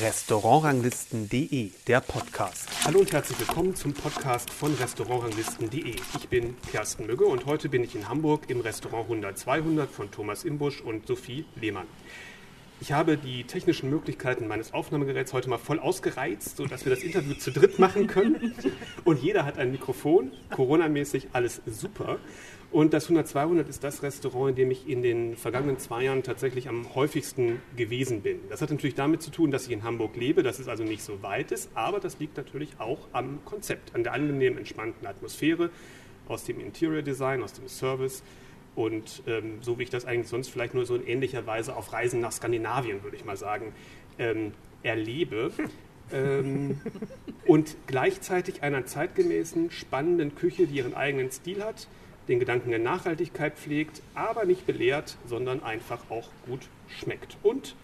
Restaurantranglisten.de, der Podcast. Hallo und herzlich willkommen zum Podcast von Restaurantranglisten.de. Ich bin Kersten Mügge und heute bin ich in Hamburg im Restaurant 100 200 von Thomas Imbusch und Sophie Lehmann. Ich habe die technischen Möglichkeiten meines Aufnahmegeräts heute mal voll ausgereizt, sodass wir das Interview zu dritt machen können. Und jeder hat ein Mikrofon, Corona-mäßig alles super. Und das 100-200 ist das Restaurant, in dem ich in den vergangenen zwei Jahren tatsächlich am häufigsten gewesen bin. Das hat natürlich damit zu tun, dass ich in Hamburg lebe, dass es also nicht so weit ist, aber das liegt natürlich auch am Konzept, an der angenehmen, entspannten Atmosphäre, aus dem Interior Design, aus dem Service. Und ähm, so wie ich das eigentlich sonst vielleicht nur so in ähnlicher Weise auf Reisen nach Skandinavien, würde ich mal sagen, ähm, erlebe. ähm, und gleichzeitig einer zeitgemäßen, spannenden Küche, die ihren eigenen Stil hat, den Gedanken der Nachhaltigkeit pflegt, aber nicht belehrt, sondern einfach auch gut schmeckt. Und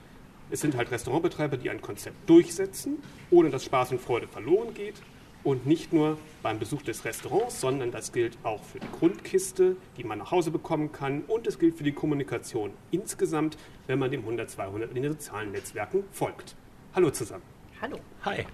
es sind halt Restaurantbetreiber, die ein Konzept durchsetzen, ohne dass Spaß und Freude verloren geht. Und nicht nur beim Besuch des Restaurants, sondern das gilt auch für die Grundkiste, die man nach Hause bekommen kann. Und es gilt für die Kommunikation insgesamt, wenn man dem 100-200 in den sozialen Netzwerken folgt. Hallo zusammen. Hallo. Hi.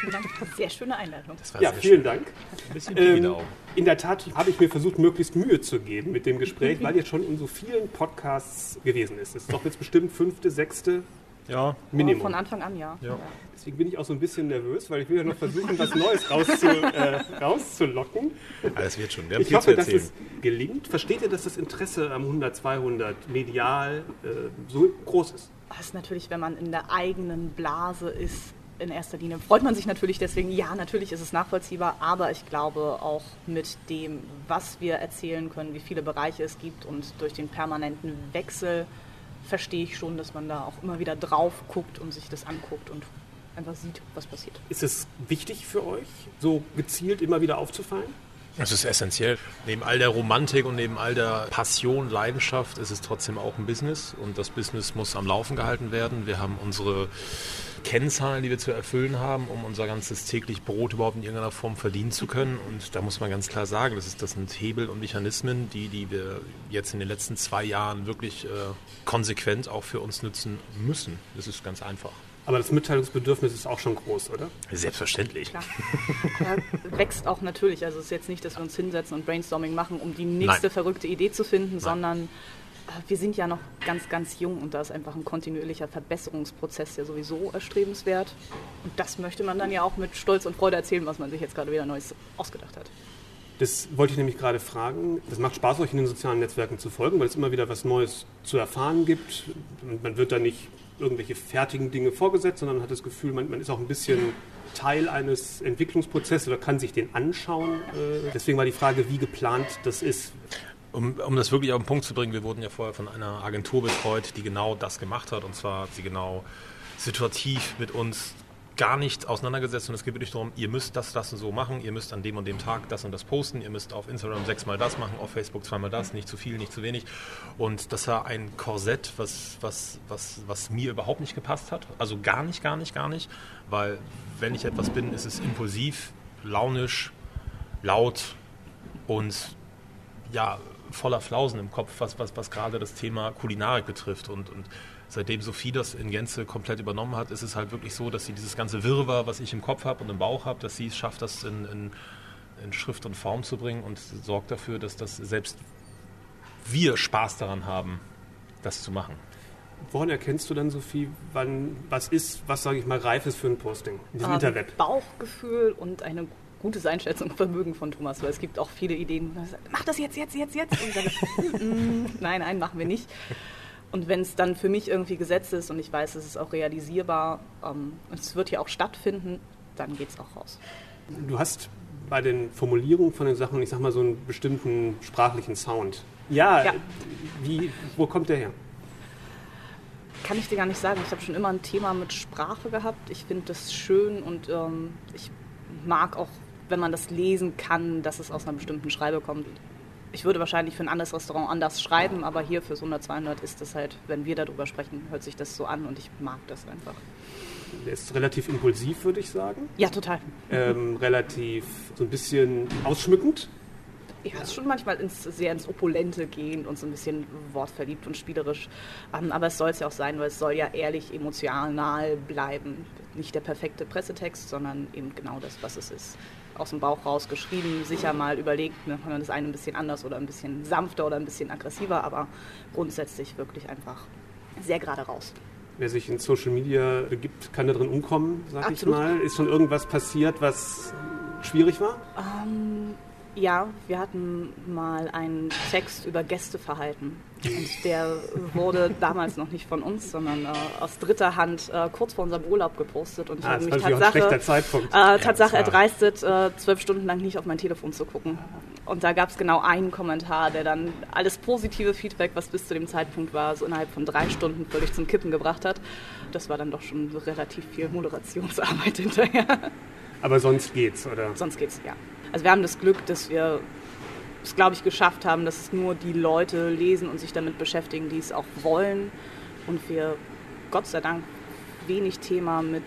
Vielen Dank. Sehr schöne Einladung. ja, vielen schön. Dank. Ein bisschen Ähm, ähm, in der Tat habe ich mir versucht, möglichst Mühe zu geben mit dem Gespräch, weil jetzt schon in so vielen Podcasts gewesen ist. Es ist doch jetzt bestimmt fünfte, sechste Ja, Minimum. Von Anfang an, ja. Ja. Deswegen bin ich auch so ein bisschen nervös, weil ich will ja noch versuchen, was Neues rauszu, äh, rauszulocken. alles wird schon. Wir haben Ich viel hoffe, zu dass erzählen. es gelingt. Versteht ihr, dass das Interesse am 100, 200 medial äh, so groß ist? Das ist natürlich, wenn man in der eigenen Blase ist, in erster Linie freut man sich natürlich deswegen, ja, natürlich ist es nachvollziehbar, aber ich glaube auch mit dem, was wir erzählen können, wie viele Bereiche es gibt und durch den permanenten Wechsel verstehe ich schon, dass man da auch immer wieder drauf guckt und sich das anguckt und einfach sieht, was passiert. Ist es wichtig für euch, so gezielt immer wieder aufzufallen? Das ist essentiell. Neben all der Romantik und neben all der Passion, Leidenschaft ist es trotzdem auch ein Business und das Business muss am Laufen gehalten werden. Wir haben unsere Kennzahlen, die wir zu erfüllen haben, um unser ganzes täglich Brot überhaupt in irgendeiner Form verdienen zu können. Und da muss man ganz klar sagen, das, ist, das sind Hebel und Mechanismen, die, die wir jetzt in den letzten zwei Jahren wirklich äh, konsequent auch für uns nutzen müssen. Das ist ganz einfach. Aber das Mitteilungsbedürfnis ist auch schon groß, oder? Selbstverständlich. Klar. Aber wächst auch natürlich. Also es ist jetzt nicht, dass wir uns hinsetzen und Brainstorming machen, um die nächste Nein. verrückte Idee zu finden, sondern äh, wir sind ja noch ganz, ganz jung und da ist einfach ein kontinuierlicher Verbesserungsprozess ja sowieso erstrebenswert. Und das möchte man dann ja auch mit Stolz und Freude erzählen, was man sich jetzt gerade wieder Neues ausgedacht hat. Das wollte ich nämlich gerade fragen. Es macht Spaß, euch in den sozialen Netzwerken zu folgen, weil es immer wieder was Neues zu erfahren gibt. Man wird da nicht irgendwelche fertigen Dinge vorgesetzt, sondern hat das Gefühl, man, man ist auch ein bisschen Teil eines Entwicklungsprozesses oder kann sich den anschauen. Äh, Deswegen war die Frage, wie geplant das ist. Um, um das wirklich auf den Punkt zu bringen, wir wurden ja vorher von einer Agentur betreut, die genau das gemacht hat. Und zwar hat sie genau situativ mit uns gar nicht auseinandergesetzt. Und es geht wirklich darum, ihr müsst das, das und so machen. Ihr müsst an dem und dem Tag das und das posten. Ihr müsst auf Instagram sechsmal das machen, auf Facebook zweimal das. Nicht zu viel, nicht zu wenig. Und das war ein Korsett, was, was, was, was mir überhaupt nicht gepasst hat. Also gar nicht, gar nicht, gar nicht. Weil wenn ich etwas bin, ist es impulsiv, launisch, laut und ja, voller Flausen im Kopf, was, was, was gerade das Thema Kulinarik betrifft. Und, und seitdem Sophie das in Gänze komplett übernommen hat, ist es halt wirklich so, dass sie dieses ganze Wirrwarr, was ich im Kopf habe und im Bauch habe, dass sie es schafft, das in, in, in Schrift und Form zu bringen und sorgt dafür, dass das selbst wir Spaß daran haben, das zu machen. Woran erkennst du dann, Sophie, wann was ist, was sage ich mal, reif ist für ein Posting in diesem Ähm, Interweb? Bauchgefühl und eine gutes Einschätzungsvermögen von Thomas, weil es gibt auch viele Ideen. Mach das jetzt, jetzt, jetzt, jetzt. Und dann, "Mm, mm, nein, nein, machen wir nicht. Und wenn es dann für mich irgendwie gesetzt ist und ich weiß, es ist auch realisierbar, ähm, und es wird ja auch stattfinden, dann geht es auch raus. Du hast bei den Formulierungen von den Sachen, ich sag mal, so einen bestimmten sprachlichen Sound. Ja, Ja. Wie, wo kommt der her? Kann ich dir gar nicht sagen. Ich habe schon immer ein Thema mit Sprache gehabt. Ich finde das schön und ähm, ich mag auch, wenn man das lesen kann, dass es aus einer bestimmten Schreibe kommt. Ich würde wahrscheinlich für ein anderes Restaurant anders schreiben, aber hier fürs 100, 200 ist das halt, wenn wir darüber sprechen, hört sich das so an und ich mag das einfach. Der ist relativ impulsiv, würde ich sagen. Ja, total. Ähm, relativ so ein bisschen ausschmückend. Ja, es ist schon manchmal ins, sehr ins Opulente gehend und so ein bisschen wortverliebt und spielerisch. Ähm, aber es soll es ja auch sein, weil es soll ja ehrlich, emotional bleiben. Nicht der perfekte Pressetext, sondern eben genau das, was es ist. Aus dem Bauch raus geschrieben, sicher mal überlegt, ne, man das eine ein bisschen anders oder ein bisschen sanfter oder ein bisschen aggressiver, aber grundsätzlich wirklich einfach sehr gerade raus. Wer sich in Social Media begibt, kann da drin umkommen, sag Absolut. ich mal. Ist schon irgendwas passiert, was schwierig war? Ähm, ja, wir hatten mal einen Text über Gästeverhalten. Und der wurde damals noch nicht von uns, sondern äh, aus dritter Hand äh, kurz vor unserem Urlaub gepostet. Und ich ah, habe mich Tatsache, äh, Tatsache ja, erdreistet, äh, zwölf Stunden lang nicht auf mein Telefon zu gucken. Und da gab es genau einen Kommentar, der dann alles positive Feedback, was bis zu dem Zeitpunkt war, so innerhalb von drei Stunden völlig zum Kippen gebracht hat. Das war dann doch schon relativ viel Moderationsarbeit hinterher. Aber sonst geht's, oder? Sonst geht's, ja. Also wir haben das Glück, dass wir es, glaube ich, geschafft haben, dass es nur die Leute lesen und sich damit beschäftigen, die es auch wollen. Und wir, Gott sei Dank, wenig Thema mit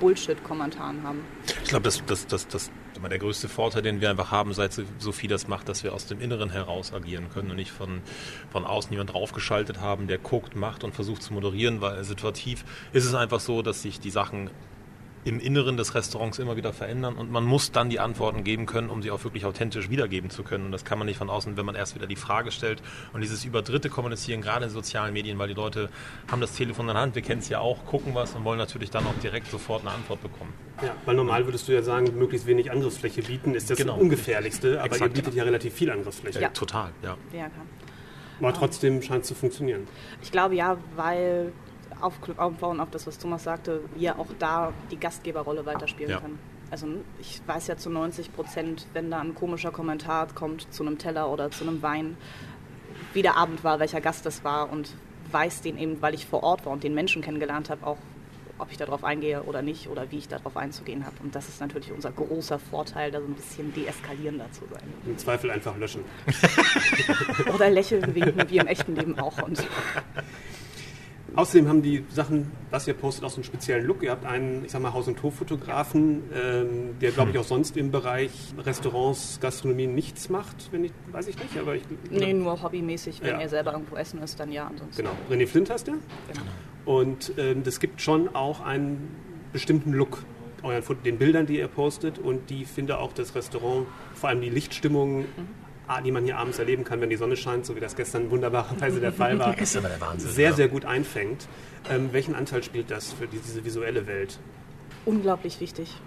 Bullshit-Kommentaren haben. Ich glaube, das, das, das, das der größte Vorteil, den wir einfach haben, seit Sophie das macht, dass wir aus dem Inneren heraus agieren können und nicht von, von außen jemand draufgeschaltet haben, der guckt, macht und versucht zu moderieren, weil situativ ist es einfach so, dass sich die Sachen im Inneren des Restaurants immer wieder verändern und man muss dann die Antworten geben können, um sie auch wirklich authentisch wiedergeben zu können. Und das kann man nicht von außen, wenn man erst wieder die Frage stellt und dieses über Dritte kommunizieren, gerade in sozialen Medien, weil die Leute haben das Telefon in der Hand, wir kennen es ja auch, gucken was und wollen natürlich dann auch direkt sofort eine Antwort bekommen. Ja, weil normal würdest du ja sagen, möglichst wenig Angriffsfläche bieten, ist das genau. ungefährlichste, aber Exakt, ihr bietet ja. ja relativ viel Angriffsfläche. Ja, total, ja. ja aber trotzdem scheint es zu funktionieren. Ich glaube ja, weil aufbauen auf das, was Thomas sagte, wir auch da die Gastgeberrolle weiterspielen ja. können. Also ich weiß ja zu 90 Prozent, wenn da ein komischer Kommentar kommt zu einem Teller oder zu einem Wein, wie der Abend war, welcher Gast das war und weiß den eben, weil ich vor Ort war und den Menschen kennengelernt habe, auch ob ich darauf eingehe oder nicht oder wie ich darauf einzugehen habe. Und das ist natürlich unser großer Vorteil, da so ein bisschen deeskalierender zu sein. Im Zweifel einfach löschen. oder lächeln, winken, wie im echten Leben auch. Und Außerdem haben die Sachen, was ihr postet, auch so einen speziellen Look. Ihr habt einen, ich sag mal, Haus- und Hoffotografen, ähm, der, glaube ich, hm. auch sonst im Bereich Restaurants, Gastronomie nichts macht, wenn ich, weiß ich nicht, aber ich... Nee, nur hobbymäßig, wenn ja. er selber irgendwo essen ist, dann ja, ansonsten. Genau. René Flint heißt der. Genau. Und ähm, das gibt schon auch einen bestimmten Look euren, den Bildern, die ihr postet und die finde auch das Restaurant, vor allem die Lichtstimmung, mhm die man hier abends erleben kann, wenn die Sonne scheint, so wie das gestern wunderbarerweise der Fall war, aber der Wahnsinn, sehr, sehr gut einfängt. Ähm, welchen Anteil spielt das für diese visuelle Welt? Unglaublich wichtig.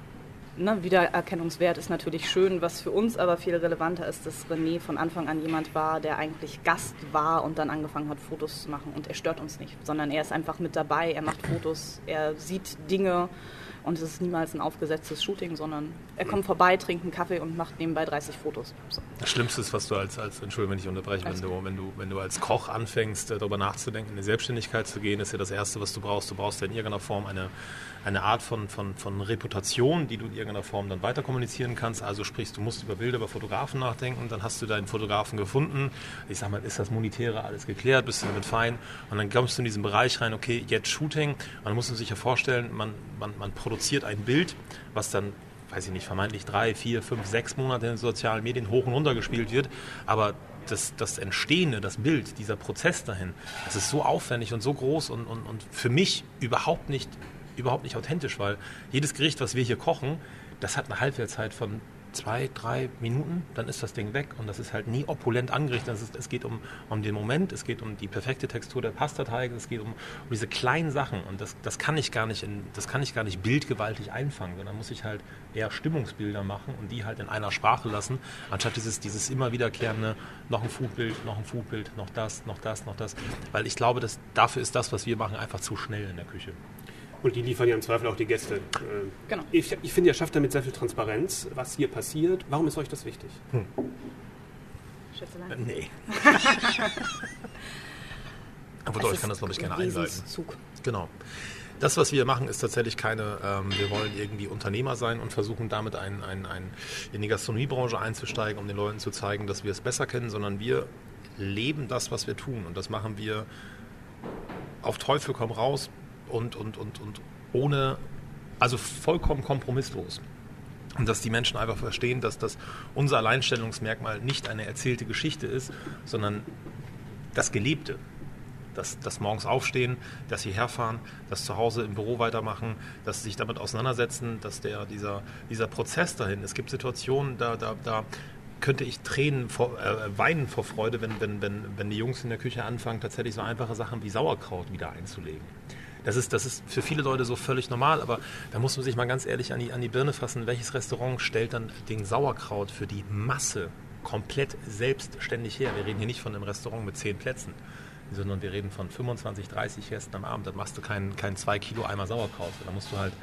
Ne, Wiedererkennungswert ist natürlich schön, was für uns aber viel relevanter ist, dass René von Anfang an jemand war, der eigentlich Gast war und dann angefangen hat, Fotos zu machen. Und er stört uns nicht, sondern er ist einfach mit dabei, er macht Fotos, er sieht Dinge und es ist niemals ein aufgesetztes Shooting, sondern er kommt vorbei, trinkt einen Kaffee und macht nebenbei 30 Fotos. So. Das Schlimmste ist, was du als, als Entschuldigung, wenn ich unterbreche, wenn du, wenn, du, wenn du als Koch anfängst, äh, darüber nachzudenken, in die Selbstständigkeit zu gehen, ist ja das Erste, was du brauchst. Du brauchst ja in irgendeiner Form eine, eine Art von, von, von Reputation, die du in irgendeiner Form dann weiter kommunizieren kannst. Also sprich, du musst über Bilder, über Fotografen nachdenken, dann hast du deinen Fotografen gefunden. Ich sag mal, ist das Monetäre alles geklärt, bist du damit fein? Und dann kommst du in diesen Bereich rein, okay, jetzt Shooting. Musst du sich ja vorstellen, man, man, man produziert ein Bild, was dann weiß ich nicht, vermeintlich drei, vier, fünf, sechs Monate in den sozialen Medien hoch und runter gespielt wird. Aber das, das Entstehende, das Bild, dieser Prozess dahin, das ist so aufwendig und so groß und, und, und für mich überhaupt nicht überhaupt nicht authentisch, weil jedes Gericht, was wir hier kochen, das hat eine Halbwertzeit von zwei, drei Minuten, dann ist das Ding weg und das ist halt nie opulent angerichtet. Ist, es geht um, um den Moment, es geht um die perfekte Textur der Pastateige, es geht um, um diese kleinen Sachen und das, das kann ich gar nicht in, das kann ich gar nicht bildgewaltig einfangen, sondern muss ich halt eher Stimmungsbilder machen und die halt in einer Sprache lassen, anstatt dieses, dieses immer wiederkehrende, noch ein Foodbild, noch ein Foodbild, noch das, noch das, noch das. Weil ich glaube, dass dafür ist das, was wir machen, einfach zu schnell in der Küche. Und die liefern ja im Zweifel auch die Gäste. Äh, genau. Ich, ich finde, ihr schafft damit sehr viel Transparenz, was hier passiert. Warum ist euch das wichtig? Hm. Schätzelein? Äh, nee. Aber ich kann das, glaube ich, gerne einleiten. Genau. Das, was wir machen, ist tatsächlich keine, ähm, wir wollen irgendwie Unternehmer sein und versuchen damit ein, ein, ein, in die Gastronomiebranche einzusteigen, um den Leuten zu zeigen, dass wir es besser kennen, sondern wir leben das, was wir tun. Und das machen wir auf Teufel komm raus, und, und, und, und ohne, also vollkommen kompromisslos. Und dass die Menschen einfach verstehen, dass das unser Alleinstellungsmerkmal nicht eine erzählte Geschichte ist, sondern das Gelebte. Das, das morgens aufstehen, dass sie herfahren, das zu Hause im Büro weitermachen, dass sie sich damit auseinandersetzen, dass der, dieser, dieser Prozess dahin, es gibt Situationen, da, da, da könnte ich Tränen vor, äh, weinen vor Freude, wenn, wenn, wenn, wenn die Jungs in der Küche anfangen, tatsächlich so einfache Sachen wie Sauerkraut wieder einzulegen. Das ist, das ist für viele Leute so völlig normal, aber da muss man sich mal ganz ehrlich an die, an die Birne fassen. Welches Restaurant stellt dann den Sauerkraut für die Masse komplett selbstständig her? Wir reden hier nicht von einem Restaurant mit zehn Plätzen, sondern wir reden von 25, 30 Gästen am Abend. Da machst du keinen kein 2 Kilo Eimer Sauerkraut. Da musst du halt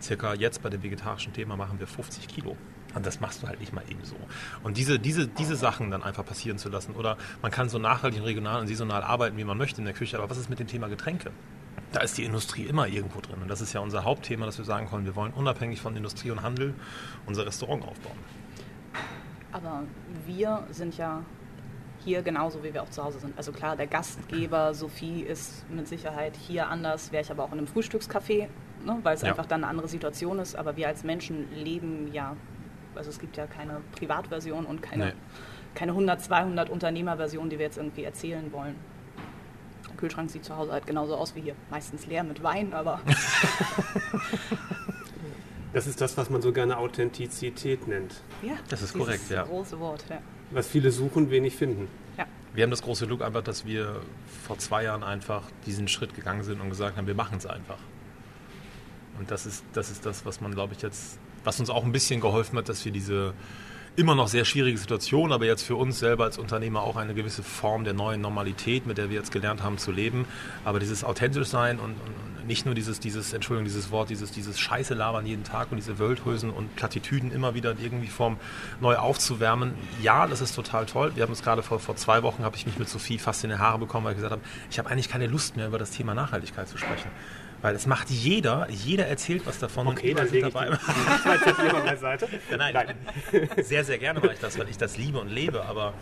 circa jetzt bei dem vegetarischen Thema machen wir 50 Kilo. Und das machst du halt nicht mal eben so. Und diese, diese, diese Sachen dann einfach passieren zu lassen. Oder man kann so nachhaltig, regional und saisonal arbeiten, wie man möchte in der Küche. Aber was ist mit dem Thema Getränke? Da ist die Industrie immer irgendwo drin. Und das ist ja unser Hauptthema, dass wir sagen können, wir wollen unabhängig von Industrie und Handel unser Restaurant aufbauen. Aber wir sind ja hier genauso, wie wir auch zu Hause sind. Also klar, der Gastgeber Sophie ist mit Sicherheit hier anders, wäre ich aber auch in einem Frühstückscafé, ne, weil es ja. einfach dann eine andere Situation ist. Aber wir als Menschen leben ja also es gibt ja keine Privatversion und keine, nee. keine 100, 200 Unternehmerversion, die wir jetzt irgendwie erzählen wollen. Der Kühlschrank sieht zu Hause halt genauso aus wie hier. Meistens leer mit Wein, aber... das ist das, was man so gerne Authentizität nennt. Ja, das ist korrekt, ja. große Wort, ja. Was viele suchen, wenig finden. Ja. Wir haben das große Glück einfach, dass wir vor zwei Jahren einfach diesen Schritt gegangen sind und gesagt haben, wir machen es einfach. Und das ist, das ist das, was man, glaube ich, jetzt was uns auch ein bisschen geholfen hat, dass wir diese immer noch sehr schwierige Situation, aber jetzt für uns selber als Unternehmer auch eine gewisse Form der neuen Normalität, mit der wir jetzt gelernt haben zu leben. Aber dieses authentisch sein und, und nicht nur dieses, dieses, Entschuldigung, dieses Wort, dieses, dieses Scheiße labern jeden Tag und diese Wölthösen und Plattitüden immer wieder in irgendwie Form neu aufzuwärmen. Ja, das ist total toll. Wir haben es gerade vor, vor zwei Wochen, habe ich mich mit Sophie fast in die Haare bekommen, weil ich gesagt habe, ich habe eigentlich keine Lust mehr über das Thema Nachhaltigkeit zu sprechen. Weil es macht jeder, jeder erzählt was davon. Okay, dann lege dabei. ich die auf Seite. Nein, nein, sehr, sehr gerne mache ich das, weil ich das liebe und lebe. Aber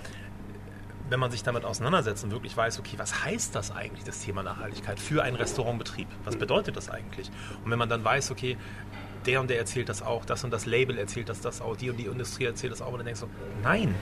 wenn man sich damit auseinandersetzt und wirklich weiß, okay, was heißt das eigentlich, das Thema Nachhaltigkeit für einen Restaurantbetrieb? Was bedeutet das eigentlich? Und wenn man dann weiß, okay, der und der erzählt das auch, das und das Label erzählt das, das auch, die und die Industrie erzählt das auch, und dann denkst du, nein,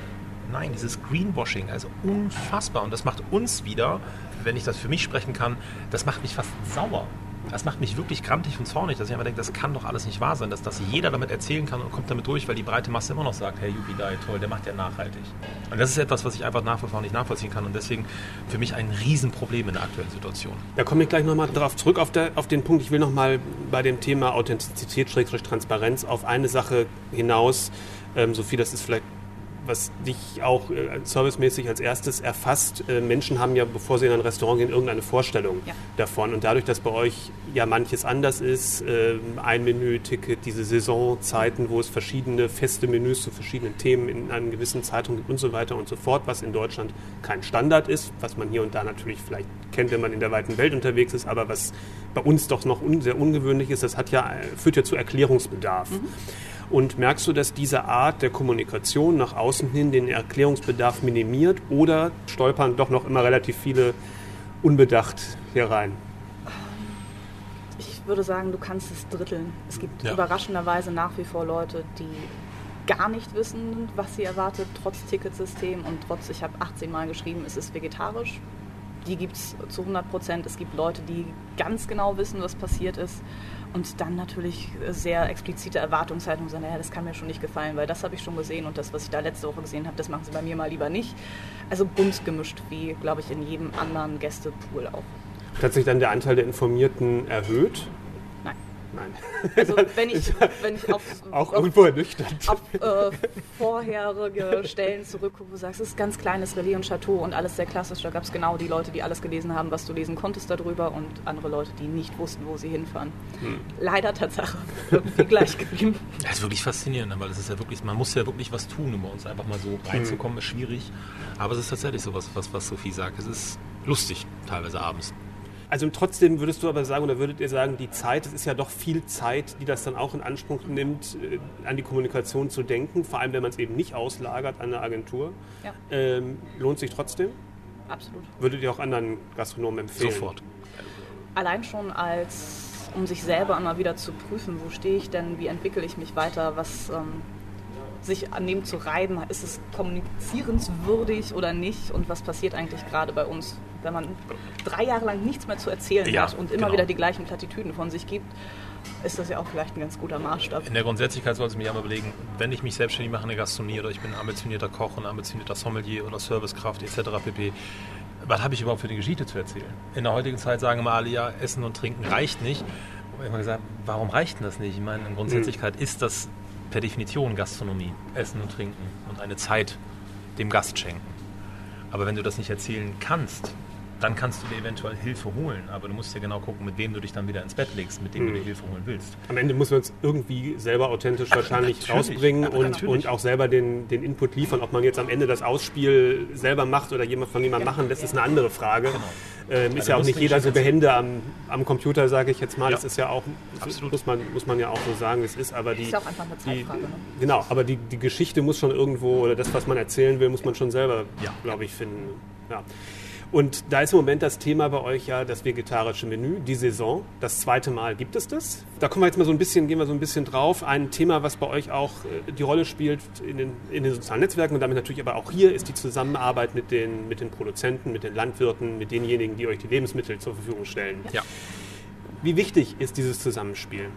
nein, dieses Greenwashing, also unfassbar. Und das macht uns wieder, wenn ich das für mich sprechen kann, das macht mich fast sauer. Das macht mich wirklich grantig und zornig, dass ich einfach denke, das kann doch alles nicht wahr sein, dass das jeder damit erzählen kann und kommt damit durch, weil die breite Masse immer noch sagt, hey, Yuki Dai, toll, der macht ja nachhaltig. Und das ist etwas, was ich einfach nach vor nicht nachvollziehen kann und deswegen für mich ein Riesenproblem in der aktuellen Situation. Da komme ich gleich nochmal drauf zurück auf, der, auf den Punkt. Ich will nochmal bei dem Thema Authentizität, Transparenz auf eine Sache hinaus. Ähm, Sophie, das ist vielleicht was dich auch äh, servicemäßig als erstes erfasst. Äh, Menschen haben ja, bevor sie in ein Restaurant gehen, irgendeine Vorstellung ja. davon. Und dadurch, dass bei euch ja manches anders ist, äh, ein Menü-Ticket, diese Saisonzeiten, wo es verschiedene feste Menüs zu verschiedenen Themen in einem gewissen Zeitraum gibt und so weiter und so fort, was in Deutschland kein Standard ist, was man hier und da natürlich vielleicht kennt, wenn man in der weiten Welt unterwegs ist, aber was bei uns doch noch un sehr ungewöhnlich ist, das hat ja, führt ja zu Erklärungsbedarf. Mhm. Und merkst du, dass diese Art der Kommunikation nach außen hin den Erklärungsbedarf minimiert oder stolpern doch noch immer relativ viele unbedacht hier rein? Ich würde sagen, du kannst es dritteln. Es gibt ja. überraschenderweise nach wie vor Leute, die gar nicht wissen, was sie erwartet, trotz Ticketsystem und trotz, ich habe 18 Mal geschrieben, es ist vegetarisch. Die gibt es zu 100 Prozent. Es gibt Leute, die ganz genau wissen, was passiert ist. Und dann natürlich sehr explizite Erwartungshaltung sagen, naja, das kann mir schon nicht gefallen, weil das habe ich schon gesehen und das, was ich da letzte Woche gesehen habe, das machen sie bei mir mal lieber nicht. Also bunt gemischt, wie, glaube ich, in jedem anderen Gästepool auch. Hat sich dann der Anteil der Informierten erhöht? Nein. Also wenn ich, wenn ich auf, auch auf, irgendwo ernüchternd. auf äh, vorherige Stellen zurückgucke, wo du sagst, es ist ganz kleines Relais und Chateau und alles sehr klassisch, da gab es genau die Leute, die alles gelesen haben, was du lesen konntest darüber und andere Leute, die nicht wussten, wo sie hinfahren. Hm. Leider Tatsache, irgendwie gleich geblieben. Das ist wirklich faszinierend, weil es ist ja wirklich, man muss ja wirklich was tun, um bei uns einfach mal so reinzukommen, hm. ist schwierig. Aber es ist tatsächlich so was, was, was Sophie sagt. Es ist lustig, teilweise abends. Also trotzdem würdest du aber sagen, oder würdet ihr sagen, die Zeit, es ist ja doch viel Zeit, die das dann auch in Anspruch nimmt, äh, an die Kommunikation zu denken, vor allem wenn man es eben nicht auslagert an eine Agentur. Ja. Ähm, lohnt sich trotzdem? Absolut. Würdet ihr auch anderen Gastronomen empfehlen? Sofort. Allein schon als um sich selber immer wieder zu prüfen, wo stehe ich denn, wie entwickle ich mich weiter, was ähm, sich an dem zu reiben, ist es kommunizierenswürdig oder nicht und was passiert eigentlich gerade bei uns, wenn man drei Jahre lang nichts mehr zu erzählen ja, hat und immer genau. wieder die gleichen Plattitüden von sich gibt, ist das ja auch vielleicht ein ganz guter Maßstab. In der Grundsätzlichkeit sollte ich mich einmal überlegen, wenn ich mich selbstständig mache in der Gastronomie oder ich bin ein ambitionierter Koch und ambitionierter Sommelier oder Servicekraft etc. pp., was habe ich überhaupt für eine Geschichte zu erzählen? In der heutigen Zeit sagen immer alle, ja, Essen und Trinken reicht nicht. Ich habe immer gesagt, warum reicht denn das nicht? Ich meine, in Grundsätzlichkeit ist das per Definition Gastronomie, Essen und Trinken und eine Zeit dem Gast schenken. Aber wenn du das nicht erzählen kannst, dann kannst du dir eventuell Hilfe holen. Aber du musst ja genau gucken, mit wem du dich dann wieder ins Bett legst, mit dem mhm. du dir hm. Hilfe holen willst. Am Ende muss man es irgendwie selber authentisch Ach, wahrscheinlich rausbringen und, und auch selber den, den Input liefern. Ob man jetzt am Ende das Ausspiel selber macht oder jemand von jemandem machen, das ist eine andere Frage. Genau. Ähm, ist ja auch nicht jeder so behende am, am Computer, sage ich jetzt mal. Ja. Das ist ja auch, Absolut. muss man, muss man ja auch so sagen, es ist aber die... Ist auch einfach eine Zeitfrage. Die, ne? Genau, aber die, die Geschichte muss schon irgendwo, oder das, was man erzählen will, muss man schon selber, ja. glaube ich, finden. Ja. Und da ist im Moment das Thema bei euch ja das vegetarische Menü, die Saison. Das zweite Mal gibt es das. Da kommen wir jetzt mal so ein bisschen, gehen wir so ein bisschen drauf. Ein Thema, was bei euch auch äh, die Rolle spielt in den, in den sozialen Netzwerken und damit natürlich aber auch hier, ist die Zusammenarbeit mit den, mit den Produzenten, mit den Landwirten, mit denjenigen, die euch die Lebensmittel zur Verfügung stellen. Ja. Wie wichtig ist dieses Zusammenspiel?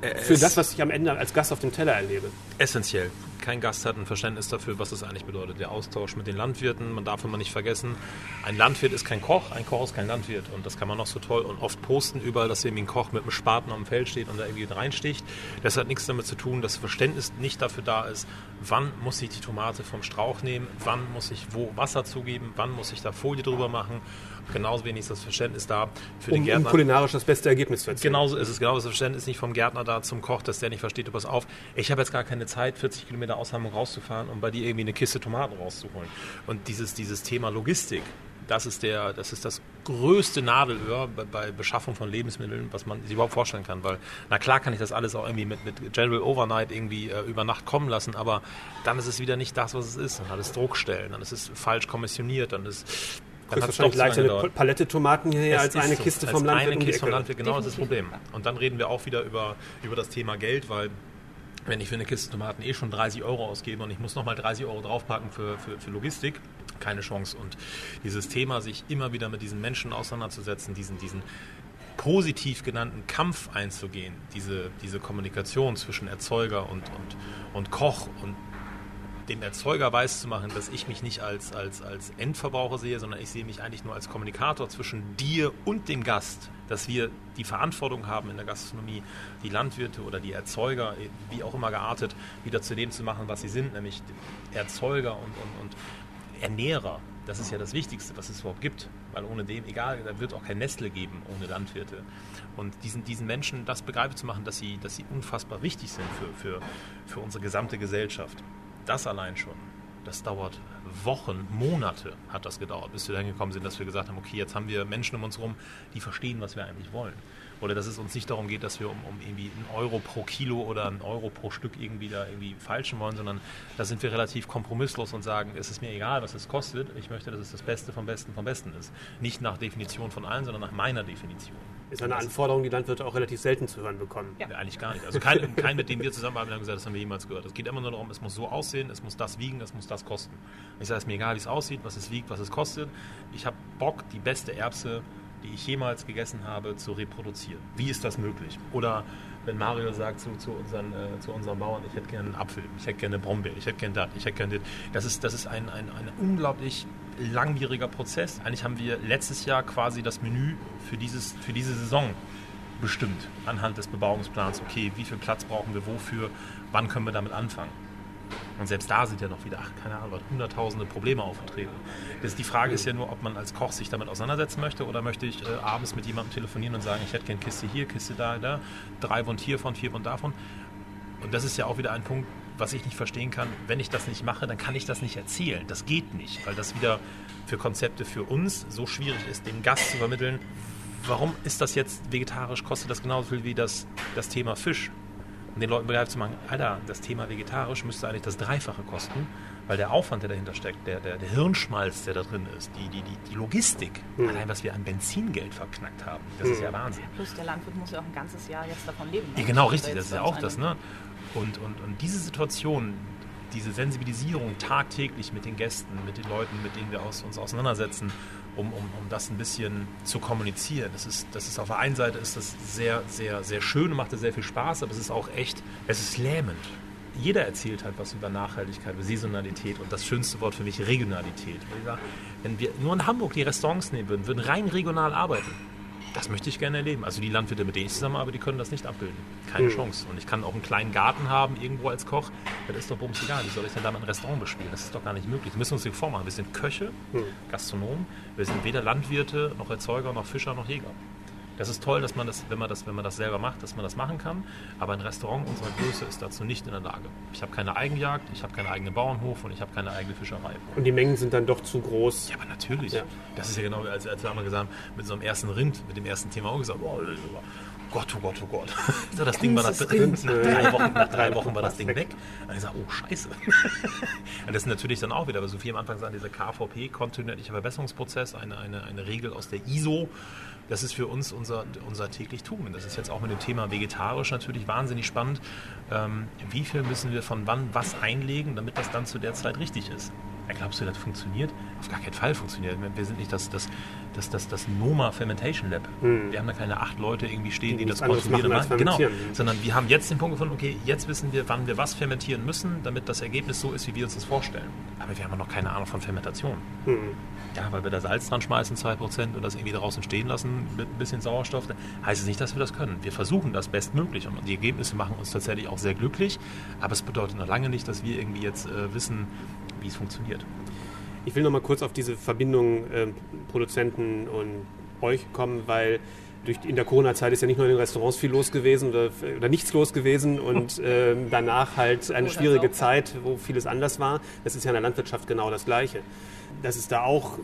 Äh, Für das, was ich am Ende als Gast auf dem Teller erlebe. Essentiell kein Gast hat ein Verständnis dafür, was es eigentlich bedeutet. Der Austausch mit den Landwirten, man darf immer nicht vergessen, ein Landwirt ist kein Koch, ein Koch ist kein Landwirt. Und das kann man noch so toll und oft posten überall, dass irgendwie ein Koch mit einem Spaten am Feld steht und da irgendwie reinsticht. Das hat nichts damit zu tun, dass Verständnis nicht dafür da ist, wann muss ich die Tomate vom Strauch nehmen, wann muss ich wo Wasser zugeben, wann muss ich da Folie drüber machen. Genauso wenig ist das Verständnis da für um, den Gärtner. Um kulinarisch das beste Ergebnis zu erzielen. Genauso ist es, genau das Verständnis nicht vom Gärtner da zum Koch, dass der nicht versteht, pass auf, ich habe jetzt gar keine Zeit, 40 Kilometer Aushamung rauszufahren und bei dir irgendwie eine Kiste Tomaten rauszuholen. Und dieses, dieses Thema Logistik, das ist, der, das ist das größte Nadelöhr bei, bei, Beschaffung von Lebensmitteln, was man sich überhaupt vorstellen kann. Weil, na klar kann ich das alles auch irgendwie mit, mit General Overnight irgendwie äh, über Nacht kommen lassen, aber dann ist es wieder nicht das, was es ist. Dann hat es Druckstellen, dann ist es falsch kommissioniert, dann ist dann hat es wahrscheinlich leichter eine Palette Tomaten hierher als eine Kiste so, vom Landwirt. Eine Kiste vom Landwirt, genau das ist das Problem. Und dann reden wir auch wieder über, über das Thema Geld, weil wenn ich für eine Kiste Tomaten eh schon 30 Euro ausgebe und ich muss nochmal 30 Euro draufpacken für, für, für Logistik, keine Chance. Und dieses Thema, sich immer wieder mit diesen Menschen auseinanderzusetzen, diesen, diesen positiv genannten Kampf einzugehen, diese, diese Kommunikation zwischen Erzeuger und, und, und Koch und dem Erzeuger weiß zu machen, dass ich mich nicht als, als, als Endverbraucher sehe, sondern ich sehe mich eigentlich nur als Kommunikator zwischen dir und dem Gast. Dass wir die Verantwortung haben in der Gastronomie, die Landwirte oder die Erzeuger, wie auch immer geartet, wieder zu dem zu machen, was sie sind, nämlich Erzeuger und, und, und Ernährer. Das ist ja das Wichtigste, was es überhaupt gibt. Weil ohne dem, egal, da wird auch kein Nestle geben ohne Landwirte. Und diesen, diesen Menschen das begreiflich zu machen, dass sie, dass sie unfassbar wichtig sind für, für, für unsere gesamte Gesellschaft das allein schon, das dauert Wochen, Monate hat das gedauert, bis wir dahin gekommen sind, dass wir gesagt haben, okay, jetzt haben wir Menschen um uns herum, die verstehen, was wir eigentlich wollen. Oder dass es uns nicht darum geht, dass wir um, um irgendwie einen Euro pro Kilo oder einen Euro pro Stück irgendwie da irgendwie falschen wollen, sondern da sind wir relativ kompromisslos und sagen, es ist mir egal, was es kostet, ich möchte, dass es das Beste vom Besten vom Besten ist. Nicht nach Definition von allen, sondern nach meiner Definition. Ist eine Anforderung, die Landwirte auch relativ selten zu hören bekommen. Ja. ja eigentlich gar nicht. Also kein, kein, mit dem wir zusammenarbeiten, haben gesagt, das haben wir jemals gehört. Es geht immer nur darum, es muss so aussehen, es muss das wiegen, es muss das kosten. Ich sage, es ist mir egal, wie es aussieht, was es wiegt, was es kostet. Ich habe Bock, die beste Erbse, die ich jemals gegessen habe, zu reproduzieren. Wie ist das möglich? Oder wenn Mario sagt zu, zu, unseren, äh, zu unseren Bauern, ich hätte gerne einen Apfel, ich hätte gerne eine Brombeere, ich hätte gerne das, ich hätte gerne das. Das ist, das ist ein, ein, ein unglaublich langwieriger Prozess. Eigentlich haben wir letztes Jahr quasi das Menü für, dieses, für diese Saison bestimmt anhand des Bebauungsplans. Okay, wie viel Platz brauchen wir wofür, wann können wir damit anfangen? Und selbst da sind ja noch wieder, ach, keine Ahnung, hunderttausende Probleme aufgetreten. Das, die Frage ist ja nur, ob man als Koch sich damit auseinandersetzen möchte oder möchte ich äh, abends mit jemandem telefonieren und sagen, ich hätte gerne Kiste hier, Kiste da, da, drei Bund hiervon, vier Bund davon. Und das ist ja auch wieder ein Punkt, was ich nicht verstehen kann. Wenn ich das nicht mache, dann kann ich das nicht erzählen. Das geht nicht, weil das wieder für Konzepte für uns so schwierig ist, dem Gast zu vermitteln, warum ist das jetzt vegetarisch, kostet das genauso viel wie das, das Thema Fisch. um den Leuten begreiflich zu machen, Alter, das Thema vegetarisch müsste eigentlich das Dreifache kosten, weil der Aufwand, der dahinter steckt, der, der, der Hirnschmalz, der da drin ist, die, die, die, die Logistik, Mhm. allein was wir an Benzingeld verknackt haben, das ist ja Wahnsinn. Plus der Landwirt muss ja auch ein ganzes Jahr jetzt davon leben. ne? Ja, genau, richtig, das ist ja auch das. Ne? Und, und, und diese Situation, diese Sensibilisierung tagtäglich mit den Gästen, mit den Leuten, mit denen wir aus, uns auseinandersetzen, um, um, um das ein bisschen zu kommunizieren. Das ist, das ist auf der einen Seite ist das sehr, sehr, sehr schön und macht sehr viel Spaß, aber es ist auch echt, es ist lähmend. Jeder erzählt halt was über Nachhaltigkeit, über Saisonalität und das schönste Wort für mich Regionalität. Wenn wir nur in Hamburg die Restaurants nehmen würden, würden rein regional arbeiten. Das möchte ich gerne erleben. Also die Landwirte, mit denen ich zusammenarbeite, die können das nicht abbilden. Keine Chance. Und ich kann auch einen kleinen Garten haben, irgendwo als Koch. Das ist doch bums egal. Wie soll ich denn dann ein Restaurant bespielen? Das ist doch gar nicht möglich. Wir müssen uns das vormachen. Wir sind Köche, Gastronomen. Wir sind weder Landwirte, noch Erzeuger, noch Fischer, noch Jäger. Das ist toll, dass man das, wenn man das, wenn man das selber macht, dass man das machen kann. Aber ein Restaurant unserer Größe ist dazu nicht in der Lage. Ich habe keine Eigenjagd, ich habe keinen eigenen Bauernhof und ich habe keine eigene Fischerei. Und die Mengen sind dann doch zu groß. Ja, aber natürlich. Ja. Das ist ja genau, als, als wir einmal gesagt haben, mit so einem ersten Rind, mit dem ersten Thema auch gesagt, oh, Gott, oh Gott, oh Gott. So, das Ding war nach, Rind, nach, ne? drei Wochen, nach drei Wochen war das Ding weg. Und ich sage, oh Scheiße. Und das ist natürlich dann auch wieder, weil Sophie am Anfang sagt, dieser KVP, kontinuierlicher Verbesserungsprozess, eine, eine, eine Regel aus der ISO, das ist für uns unser, unser täglich Tun. Das ist jetzt auch mit dem Thema vegetarisch natürlich wahnsinnig spannend. Ähm, wie viel müssen wir von wann was einlegen, damit das dann zu der Zeit richtig ist? Ja, glaubst du, das funktioniert? Auf gar keinen Fall funktioniert. Wir sind nicht das, das, das, das, das Noma Fermentation Lab. Wir haben da keine acht Leute irgendwie stehen, Die die, das kontrollieren. machen als und machen. genau. Sondern wir haben jetzt den Punkt gefunden, okay, jetzt wissen wir, wann wir was fermentieren müssen, damit das Ergebnis so ist, wie wir uns das vorstellen. Aber wir haben noch keine Ahnung von Fermentation. Ja, weil wir da Salz dran schmeißen, 2% und das irgendwie draußen stehen lassen mit ein bisschen Sauerstoff, heißt es nicht, dass wir das können. Wir versuchen das bestmöglich und die Ergebnisse machen uns tatsächlich auch sehr glücklich, aber es bedeutet noch lange nicht, dass wir irgendwie jetzt äh, wissen, wie es funktioniert. Ich will noch mal kurz auf diese Verbindung ähm, Produzenten und euch kommen, weil durch, in der Corona-Zeit ist ja nicht nur in den Restaurants viel los gewesen oder, oder nichts los gewesen und ähm, danach halt eine schwierige. Zeit, wo vieles anders war. Das ist ja in der Landwirtschaft genau das Gleiche. Dass es da auch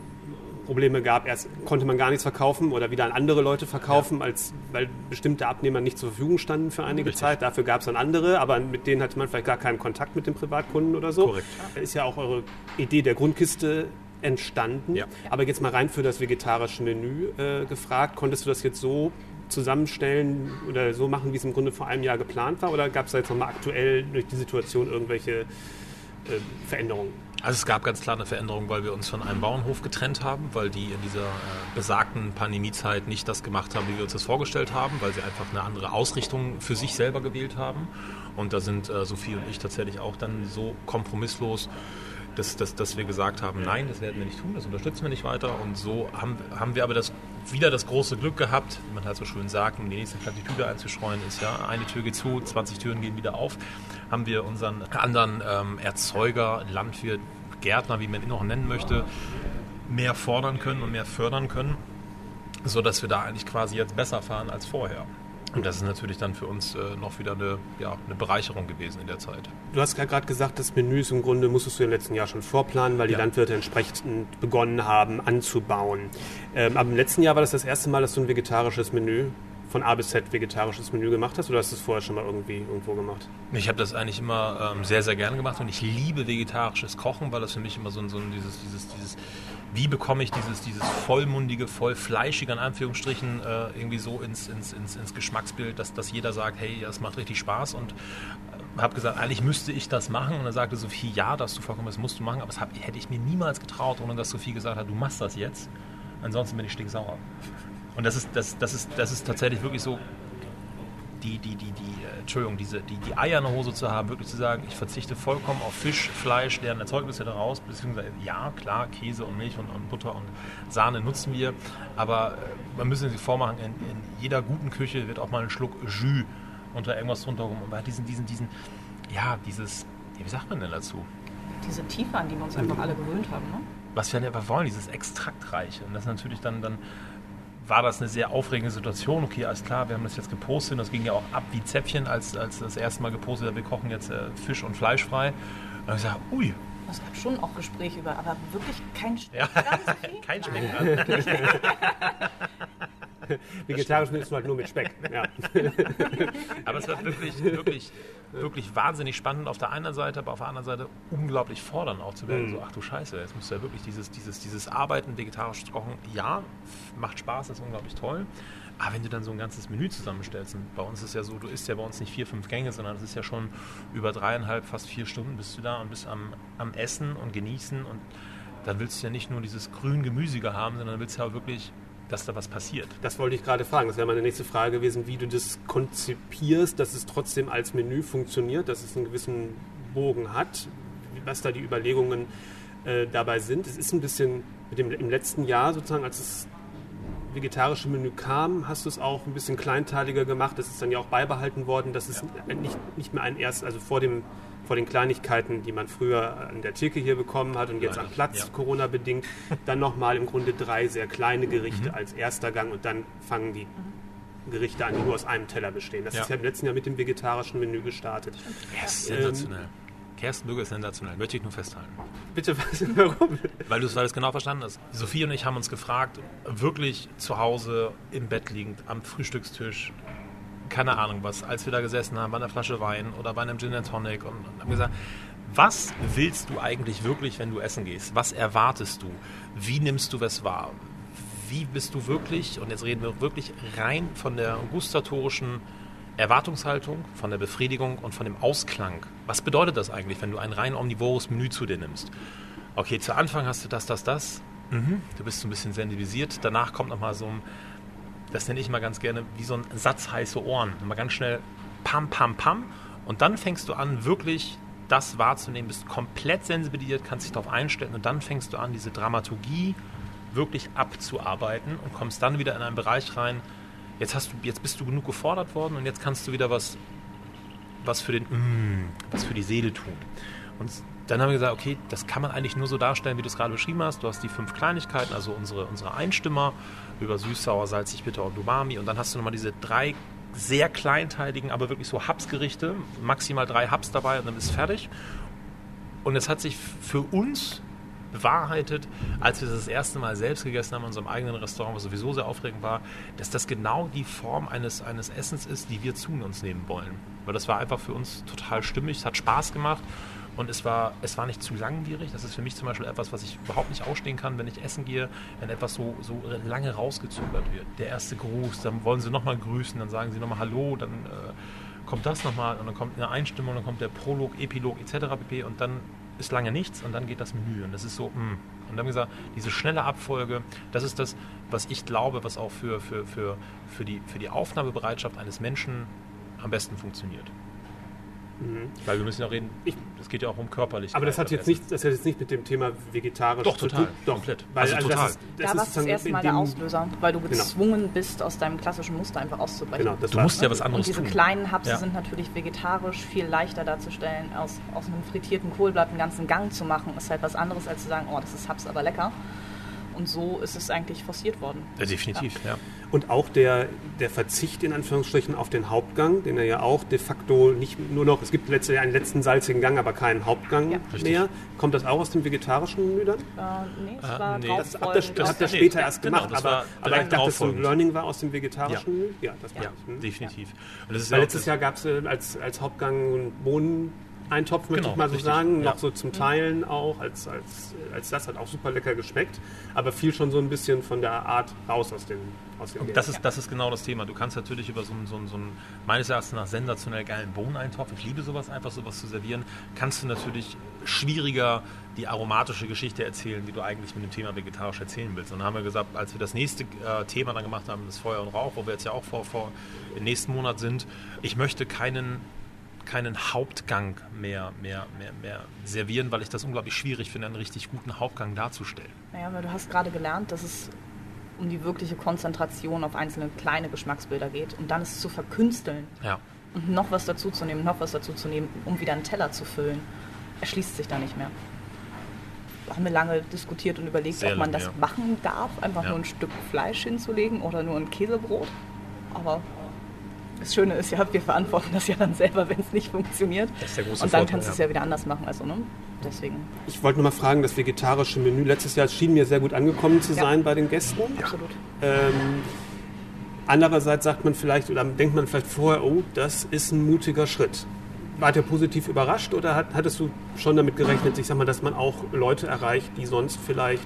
Probleme gab, erst konnte man gar nichts verkaufen oder wieder an andere Leute verkaufen, als, weil bestimmte Abnehmer nicht zur Verfügung standen für einige Richtig. Zeit. Dafür gab es dann andere, aber mit denen hatte man vielleicht gar keinen Kontakt mit dem Privatkunden oder so. Korrekt. Ist ja auch eure Idee der Grundkiste entstanden. Ja. Aber jetzt mal rein für das vegetarische Menü äh, gefragt. Konntest du das jetzt so zusammenstellen oder so machen, wie es im Grunde vor einem Jahr geplant war? Oder gab es da jetzt nochmal aktuell durch die Situation irgendwelche äh, Veränderungen? Also es gab ganz klar eine Veränderung, weil wir uns von einem Bauernhof getrennt haben, weil die in dieser äh, besagten Pandemiezeit nicht das gemacht haben, wie wir uns das vorgestellt haben, weil sie einfach eine andere Ausrichtung für sich selber gewählt haben. Und da sind äh, Sophie und ich tatsächlich auch dann so kompromisslos, dass, dass, dass wir gesagt haben, nein, das werden wir nicht tun, das unterstützen wir nicht weiter. Und so haben, haben wir aber das, wieder das große Glück gehabt, wie man halt so schön sagt, um die nächste Plattitüde einzustreuen, ist ja, eine Tür geht zu, 20 Türen gehen wieder auf, haben wir unseren anderen ähm, Erzeuger, Landwirt, Gärtner, wie man ihn auch nennen möchte, mehr fordern können und mehr fördern können, sodass wir da eigentlich quasi jetzt besser fahren als vorher. Und das ist natürlich dann für uns äh, noch wieder eine, ja, eine Bereicherung gewesen in der Zeit. Du hast ja gerade gesagt, das Menü ist im Grunde, musstest du im letzten Jahr schon vorplanen, weil die Ja. Landwirte entsprechend begonnen haben anzubauen. Ähm, aber im letzten Jahr war das das erste Mal, dass du ein vegetarisches Menü von A bis Z vegetarisches Menü gemacht hast oder hast du es vorher schon mal irgendwie irgendwo gemacht? Ich habe das eigentlich immer ähm, sehr, sehr gerne gemacht und ich liebe vegetarisches Kochen, weil das für mich immer so ein, so ein dieses, dieses, dieses, wie bekomme ich dieses, dieses vollmundige, voll fleischige, in Anführungsstrichen, äh, irgendwie so ins, ins, ins, ins Geschmacksbild, dass, dass jeder sagt, hey, das macht richtig Spaß und äh, habe gesagt, eigentlich müsste ich das machen und dann sagte Sophie, ja, das du vollkommen, das musst du machen, aber das hab, hätte ich mir niemals getraut, ohne dass Sophie gesagt hat, du machst das jetzt, ansonsten bin ich stinksauer. Und das ist, das, das ist, das ist tatsächlich wirklich so, die, die, die, die, Entschuldigung, diese, die, die Eier in der Hose zu haben, wirklich zu sagen, ich verzichte vollkommen auf Fisch, Fleisch, deren Erzeugnisse daraus, beziehungsweise ja, klar, Käse und Milch und, und Butter und Sahne nutzen wir, aber äh, man müsste sich vormachen, in, in jeder guten Küche wird auch mal ein Schluck Jus unter irgendwas drunter rum. Und diesen, diesen, diesen, ja, dieses, wie sagt man denn dazu? Diese Tiefe, an die wir uns einfach alle gewöhnt haben. Ne? was wir einfach wollen, dieses Extraktreiche. Und das ist natürlich dann, dann war das eine sehr aufregende Situation. Okay, alles klar, wir haben das jetzt gepostet und das ging ja auch ab wie Zäpfchen, als, als das erste Mal gepostet hat, wir kochen jetzt äh, Fisch- und Fleischfrei. Und dann habe ich gesagt, ui, Es gab schon auch Gespräche über, aber wirklich kein ja, Schmeck. kein Schmeck. Vegetarisch isst du halt nur mit Speck. Ja. Aber es wird wirklich, wirklich, wirklich wahnsinnig spannend auf der einen Seite, aber auf der anderen Seite unglaublich fordernd auch zu werden. Mhm. So, ach du Scheiße, jetzt musst du ja wirklich dieses, dieses, dieses Arbeiten, vegetarisch kochen, ja, macht Spaß, ist unglaublich toll. Aber wenn du dann so ein ganzes Menü zusammenstellst, und bei uns ist ja so, du isst ja bei uns nicht vier, fünf Gänge, sondern es ist ja schon über dreieinhalb, fast vier Stunden bist du da und bist am, am Essen und genießen und dann willst du ja nicht nur dieses grün Gemüsige haben, sondern willst ja auch wirklich, dass da was passiert. Das wollte ich gerade fragen. Das wäre meine nächste Frage gewesen, wie du das konzipierst, dass es trotzdem als Menü funktioniert, dass es einen gewissen Bogen hat, was da die Überlegungen äh, dabei sind. Es ist ein bisschen mit dem, im letzten Jahr sozusagen, als das vegetarische Menü kam, hast du es auch ein bisschen kleinteiliger gemacht. Das ist dann ja auch beibehalten worden, dass es nicht, nicht mehr ein erst, also vor dem vor den Kleinigkeiten, die man früher an der Theke hier bekommen hat und jetzt an Platz, Ja. Corona-bedingt, dann nochmal im Grunde drei sehr kleine Gerichte als erster Gang und dann fangen die Gerichte an, die nur aus einem Teller bestehen. Das Ja. ist ja im letzten Jahr mit dem vegetarischen Menü gestartet. Er ist sensationell. Kersten Bürger ist sensationell, möchte ich nur festhalten. Bitte, was, warum? Weil du es weil du es genau verstanden hast. Sophie und ich haben uns gefragt, wirklich zu Hause im Bett liegend, am Frühstückstisch, keine Ahnung was, als wir da gesessen haben, bei einer Flasche Wein oder bei einem Gin and Tonic und, und haben gesagt, was willst du eigentlich wirklich, wenn du essen gehst? Was erwartest du? Wie nimmst du was wahr? Wie bist du wirklich, und jetzt reden wir wirklich rein von der gustatorischen Erwartungshaltung, von der Befriedigung und von dem Ausklang. Was bedeutet das eigentlich, wenn du ein rein omnivores Menü zu dir nimmst? Okay, zu Anfang hast du das, das, das. Mhm. Du bist so ein bisschen sensibilisiert. Danach kommt nochmal so ein, das nenne ich mal ganz gerne, wie so ein Satz heiße Ohren. Mal ganz schnell pam, pam, pam. Und dann fängst du an, wirklich das wahrzunehmen, bist komplett sensibilisiert, kannst dich darauf einstellen und dann fängst du an, diese Dramaturgie wirklich abzuarbeiten und kommst dann wieder in einen Bereich rein. Jetzt, hast du, jetzt bist du genug gefordert worden und jetzt kannst du wieder was, was für den, mm, was für die Seele tun. Und dann haben wir gesagt, okay, das kann man eigentlich nur so darstellen, wie du es gerade beschrieben hast. Du hast die fünf Kleinigkeiten, also unsere, unsere Einstimmer über süß, sauer, salzig, bitter und umami. Und dann hast du nochmal diese drei sehr kleinteiligen, aber wirklich so Hapsgerichte, maximal drei Haps dabei und dann ist fertig. Und es hat sich für uns bewahrheitet, als wir das, das erste Mal selbst gegessen haben in unserem eigenen Restaurant, was sowieso sehr aufregend war, dass das genau die Form eines, eines Essens ist, die wir zu uns nehmen wollen. Weil das war einfach für uns total stimmig, es hat Spaß gemacht und es war, es war nicht zu langwierig. Das ist für mich zum Beispiel etwas, was ich überhaupt nicht ausstehen kann, wenn ich essen gehe, wenn etwas so, so lange rausgezögert wird. Der erste Gruß, dann wollen sie nochmal grüßen, dann sagen sie nochmal Hallo, dann äh, kommt das nochmal und dann kommt eine Einstimmung, dann kommt der Prolog, Epilog etc. pp. Und dann ist lange nichts und dann geht das Menü. Und das ist so, mm. Und dann gesagt, diese schnelle Abfolge, das ist das, was ich glaube, was auch für, für, für, für, die, für die Aufnahmebereitschaft eines Menschen am besten funktioniert. Weil wir müssen ja reden, Ich- es geht ja auch um Körperlichkeit. Aber das hat jetzt nicht, das hat jetzt nicht mit dem Thema vegetarisch Doch, zu total. tun. Doch, Komplett. Weil, Also also total. Das ist, das Da ist war es das erste Mal der Auslöser, weil du Genau. gezwungen bist, aus deinem klassischen Muster einfach auszubrechen. Genau, das Du musst ja was Und anderes diese tun. kleinen Hapse Ja. sind natürlich vegetarisch viel leichter darzustellen. Aus, aus einem frittierten Kohlblatt einen ganzen Gang zu machen, ist halt was anderes, als zu sagen, oh, das ist Haps aber lecker. Und so ist es eigentlich forciert worden. Ja, definitiv, ja. Und auch der, der Verzicht in Anführungsstrichen auf den Hauptgang, den er ja auch de facto nicht nur noch, es gibt letzte, einen letzten salzigen Gang, aber keinen Hauptgang Ja. Richtig. mehr. Kommt das auch aus dem vegetarischen Menü dann? Äh, nee, es Ah, war nee. drauf Das habt ihr, das folgend habt ihr nee, später ja, erst genau, gemacht, das aber, aber ich dachte, so ein drauffolgend. Learning war aus dem vegetarischen Menü. Ja, das war Ja, ich. Hm. definitiv. Und das ist Weil ja letztes das- Jahr gab es äh, als, als Hauptgang einen Bohneneintopf, möchte Genau, ich mal so richtig, sagen. ja. Noch so zum Teilen auch, als, als, als das hat auch super lecker geschmeckt. Aber fiel schon so ein bisschen von der Art raus aus dem, aus dem Das ist, das ist genau das Thema. Du kannst natürlich über so einen, so einen, so einen meines Erachtens nach sensationell geilen Bohneneintopf, ich liebe sowas, einfach sowas zu servieren, kannst du natürlich schwieriger die aromatische Geschichte erzählen, die du eigentlich mit dem Thema vegetarisch erzählen willst. Und dann haben wir gesagt, als wir das nächste äh, Thema dann gemacht haben, das Feuer und Rauch, wo wir jetzt ja auch vor, vor im nächsten Monat sind, ich möchte keinen keinen Hauptgang mehr, mehr, mehr, mehr servieren, weil ich das unglaublich schwierig finde, einen richtig guten Hauptgang darzustellen. Naja, aber du hast gerade gelernt, dass es um die wirkliche Konzentration auf einzelne kleine Geschmacksbilder geht und dann es zu verkünsteln Ja. und noch was dazu zu nehmen, noch was dazu zu nehmen, um wieder einen Teller zu füllen, erschließt sich da nicht mehr. Da haben wir lange diskutiert und überlegt, Sehr ob man lange, das ja. machen darf, einfach Ja. nur ein Stück Fleisch hinzulegen oder nur ein Käsebrot. Aber das Schöne ist ja, wir verantworten das ja dann selber, wenn es nicht funktioniert. Das ist der große und dann Vorteil, kannst du es ja. ja wieder anders machen. Also, ne? Deswegen, Ich wollte nur mal fragen, das vegetarische Menü letztes Jahr schien mir sehr gut angekommen zu Ja. sein bei den Gästen. absolut. Ähm, Andererseits sagt man vielleicht oder denkt man vielleicht vorher, oh, das ist ein mutiger Schritt. Wart ihr positiv überrascht oder hat, hattest du schon damit gerechnet, ich sag mal, dass man auch Leute erreicht, die sonst vielleicht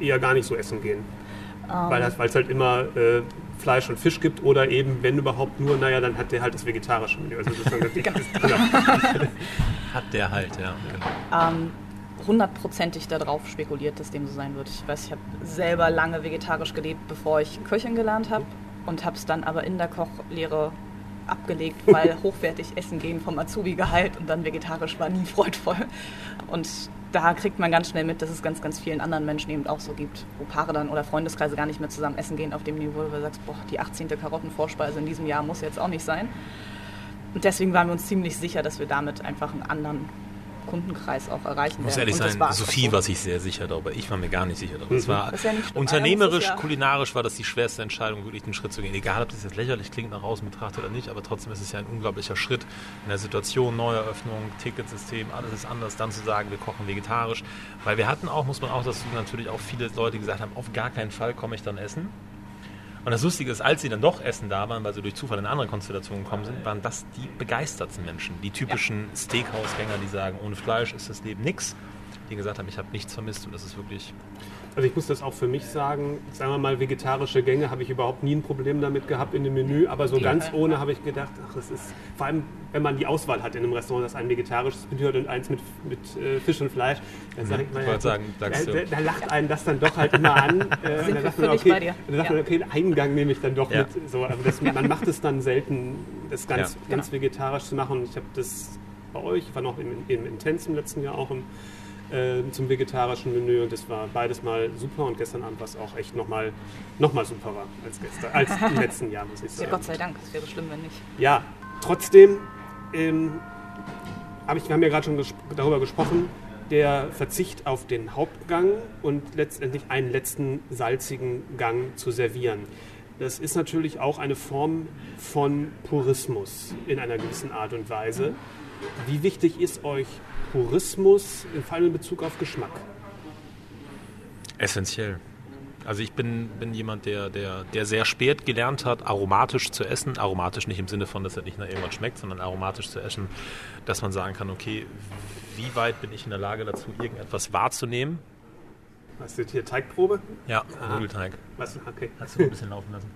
eher gar nicht so essen gehen? Um. Weil es halt immer äh, Fleisch und Fisch gibt oder eben, wenn überhaupt nur, naja, dann hat der halt das vegetarische Menü. Also das genau. genau. hat der halt, ja. Genau. Um, hundertprozentig darauf spekuliert, dass dem so sein wird. Ich weiß, ich habe selber lange vegetarisch gelebt, bevor ich Köchin gelernt habe und habe es dann aber in der Kochlehre abgelegt, weil hochwertig essen gehen vom Azubi-Gehalt und dann vegetarisch war nie freudvoll. Und da kriegt man ganz schnell mit, dass es ganz, ganz vielen anderen Menschen eben auch so gibt, wo Paare dann oder Freundeskreise gar nicht mehr zusammen essen gehen auf dem Niveau, wo du sagst, boah, die 18. Karottenvorspeise in diesem Jahr muss jetzt auch nicht sein. Und deswegen waren wir uns ziemlich sicher, dass wir damit einfach einen anderen Kundenkreis auch erreichen werden. Muss ehrlich sein, Sophie so. war sich sehr sicher darüber. Ich war mir gar nicht sicher darüber. Mhm. Es war ja unternehmerisch, ja kulinarisch war das die schwerste Entscheidung, wirklich den Schritt zu gehen. Egal, ob das jetzt lächerlich klingt nach außen betrachtet oder nicht, aber trotzdem ist es ja ein unglaublicher Schritt in der Situation, Neueröffnung, Ticketsystem, alles ist anders, dann zu sagen, wir kochen vegetarisch. Weil wir hatten auch, muss man auch dazu natürlich auch viele Leute die gesagt haben, auf gar keinen Fall komme ich dann essen. Und das Lustige ist, als sie dann doch essen da waren, weil sie durch Zufall in andere Konstellationen gekommen sind, waren das die begeistertsten Menschen. Die typischen ja. Steakhouse-Gänger, die sagen, ohne Fleisch ist das Leben nichts. Die gesagt haben, ich habe nichts vermisst und das ist wirklich also ich muss das auch für mich sagen, sagen wir mal, vegetarische Gänge habe ich überhaupt nie ein Problem damit gehabt in dem Menü, aber so ganz ohne habe ich gedacht, ach, das ist, vor allem wenn man die Auswahl hat in einem Restaurant, das ein vegetarisches Menü hat und eins mit, mit äh, Fisch und Fleisch, dann sage ich mal, ja, sagen, da, da, lacht einen das dann doch halt immer an. Äh, Sind und dann sagt man, okay, dann sagt ja. man, okay, einen Gang nehme ich dann doch ja. mit. So, also das, man macht es dann selten, das ganz, ja. ganz genau. vegetarisch zu machen. Ich habe das bei euch, ich war noch im, im Intens im letzten Jahr auch im äh, zum vegetarischen Menü und das war beides mal super und gestern Abend war es auch echt nochmal noch mal superer als gestern, als im letzten Jahr, muss ich sagen. Ja, Gott sei Dank, es wäre schlimm, wenn nicht. Ja, trotzdem ähm, ich, wir haben ja gerade schon ges darüber gesprochen, der Verzicht auf den Hauptgang und letztendlich einen letzten salzigen Gang zu servieren. Das ist natürlich auch eine Form von Purismus in einer gewissen Art und Weise. Wie wichtig ist euch Purismus, vor allem in Bezug auf Geschmack? Essentiell. Also ich bin, bin jemand, der, der, der sehr spät gelernt hat, aromatisch zu essen. Aromatisch nicht im Sinne von, dass er nicht nach irgendwas schmeckt, sondern aromatisch zu essen, dass man sagen kann, okay, wie weit bin ich in der Lage dazu, irgendetwas wahrzunehmen? Hast du hier Teigprobe? Ja, Nudelteig. Was? Okay. Hast du ein bisschen laufen lassen?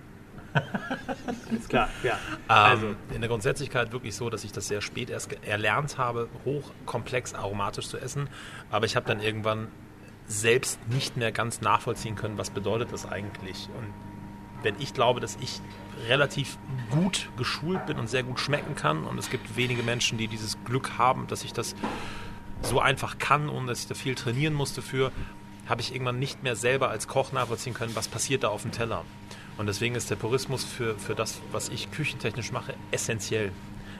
Ist klar, ja. Also. Ähm, in der Grundsätzlichkeit wirklich so, dass ich das sehr spät erst erlernt habe, hochkomplex aromatisch zu essen. Aber ich habe dann irgendwann selbst nicht mehr ganz nachvollziehen können, was bedeutet das eigentlich. Und wenn ich glaube, dass ich relativ gut geschult bin und sehr gut schmecken kann und es gibt wenige Menschen, die dieses Glück haben, dass ich das so einfach kann und dass ich da viel trainieren musste für, habe ich irgendwann nicht mehr selber als Koch nachvollziehen können, was passiert da auf dem Teller. Und deswegen ist der Purismus für, für das, was ich küchentechnisch mache, essentiell.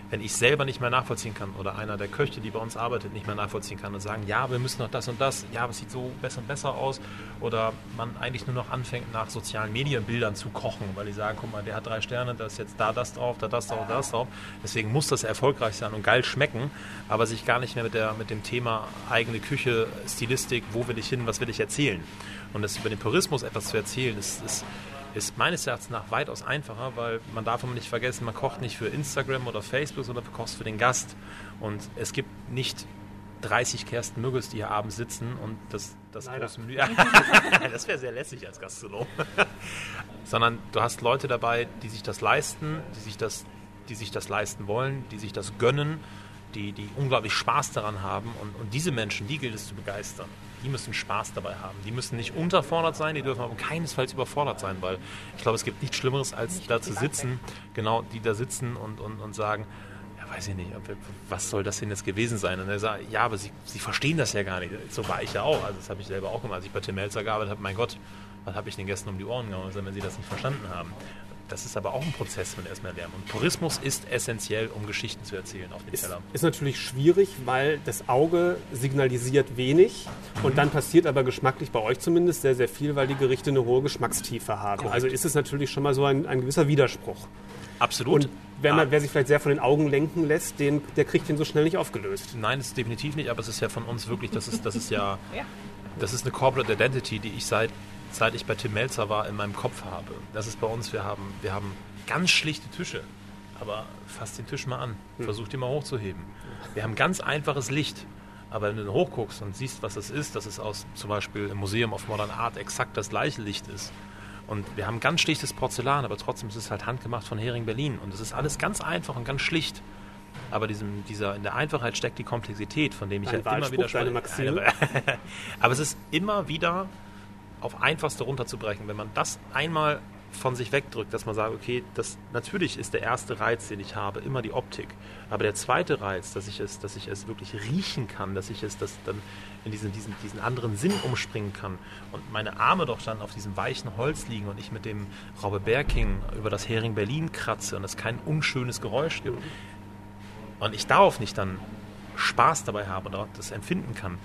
Wenn ich selber nicht mehr nachvollziehen kann oder einer der Köche, die bei uns arbeitet, nicht mehr nachvollziehen kann und sagen, ja, wir müssen noch das und das, ja, es sieht so besser und besser aus oder man eigentlich nur noch anfängt, nach sozialen Medienbildern zu kochen, weil die sagen, guck mal, der hat drei Sterne, da ist jetzt da das drauf, da das drauf, das drauf. Deswegen muss das erfolgreich sein und geil schmecken, aber sich gar nicht mehr mit, der, mit dem Thema eigene Küche, Stilistik, wo will ich hin, was will ich erzählen. Und das über den Purismus etwas zu erzählen, ist, ist ist meines Erachtens nach weitaus einfacher, weil man darf immer nicht vergessen, man kocht nicht für Instagram oder Facebook, sondern man kocht für den Gast. Und es gibt nicht 30 Kersten Müggels, die hier abends sitzen und das, das große Menü. das wäre sehr lässig als Gastronom. Sondern du hast Leute dabei, die sich das leisten, die sich das, die sich das leisten wollen, die sich das gönnen, die, die unglaublich Spaß daran haben. Und, und diese Menschen, die gilt es zu begeistern die müssen Spaß dabei haben. Die müssen nicht unterfordert sein, die dürfen aber keinesfalls überfordert sein, weil ich glaube, es gibt nichts Schlimmeres, als nicht da zu sitzen, genau, die da sitzen und, und, und sagen, ja, weiß ich nicht, was soll das denn jetzt gewesen sein? Und er sagt, ja, aber sie, sie verstehen das ja gar nicht. So war ich ja auch, also das habe ich selber auch gemacht, als ich bei Tim Melzer gearbeitet habe, mein Gott, was habe ich den Gästen um die Ohren gehauen, wenn sie das nicht verstanden haben. Das ist aber auch ein Prozess, wenn erstmal lernen. Und Tourismus ist essentiell, um Geschichten zu erzählen auf dem Teller. Ist natürlich schwierig, weil das Auge signalisiert wenig mhm. und dann passiert aber geschmacklich bei euch zumindest sehr, sehr viel, weil die Gerichte eine hohe Geschmackstiefe haben. Correct. Also ist es natürlich schon mal so ein, ein gewisser Widerspruch. Absolut. Und wer, man, wer, sich vielleicht sehr von den Augen lenken lässt, den, der kriegt den so schnell nicht aufgelöst. Nein, das ist definitiv nicht, aber es ist ja von uns wirklich, das ist, das ist ja, das ist eine Corporate Identity, die ich seit seit ich bei Tim Melzer war, in meinem Kopf habe. Das ist bei uns, wir haben, wir haben ganz schlichte Tische. Aber fass den Tisch mal an. Versuch den mal hochzuheben. Wir haben ganz einfaches Licht. Aber wenn du dann hochguckst und siehst, was das ist, dass es aus zum Beispiel im Museum of Modern Art exakt das gleiche Licht ist. Und wir haben ganz schlichtes Porzellan, aber trotzdem ist es halt handgemacht von Hering Berlin. Und es ist alles ganz einfach und ganz schlicht. Aber diesem, dieser, in der Einfachheit steckt die Komplexität, von dem ich halt immer wieder Maxime? aber es ist immer wieder auf einfachste runterzubrechen. Wenn man das einmal von sich wegdrückt, dass man sagt, okay, das natürlich ist der erste Reiz, den ich habe, immer die Optik. Aber der zweite Reiz, dass ich es, dass ich es wirklich riechen kann, dass ich es das dann in diesen, diesen, diesen anderen Sinn umspringen kann und meine Arme doch dann auf diesem weichen Holz liegen und ich mit dem Raube Berking über das Hering Berlin kratze und es kein unschönes Geräusch gibt und ich darauf nicht dann Spaß dabei habe oder das empfinden kann,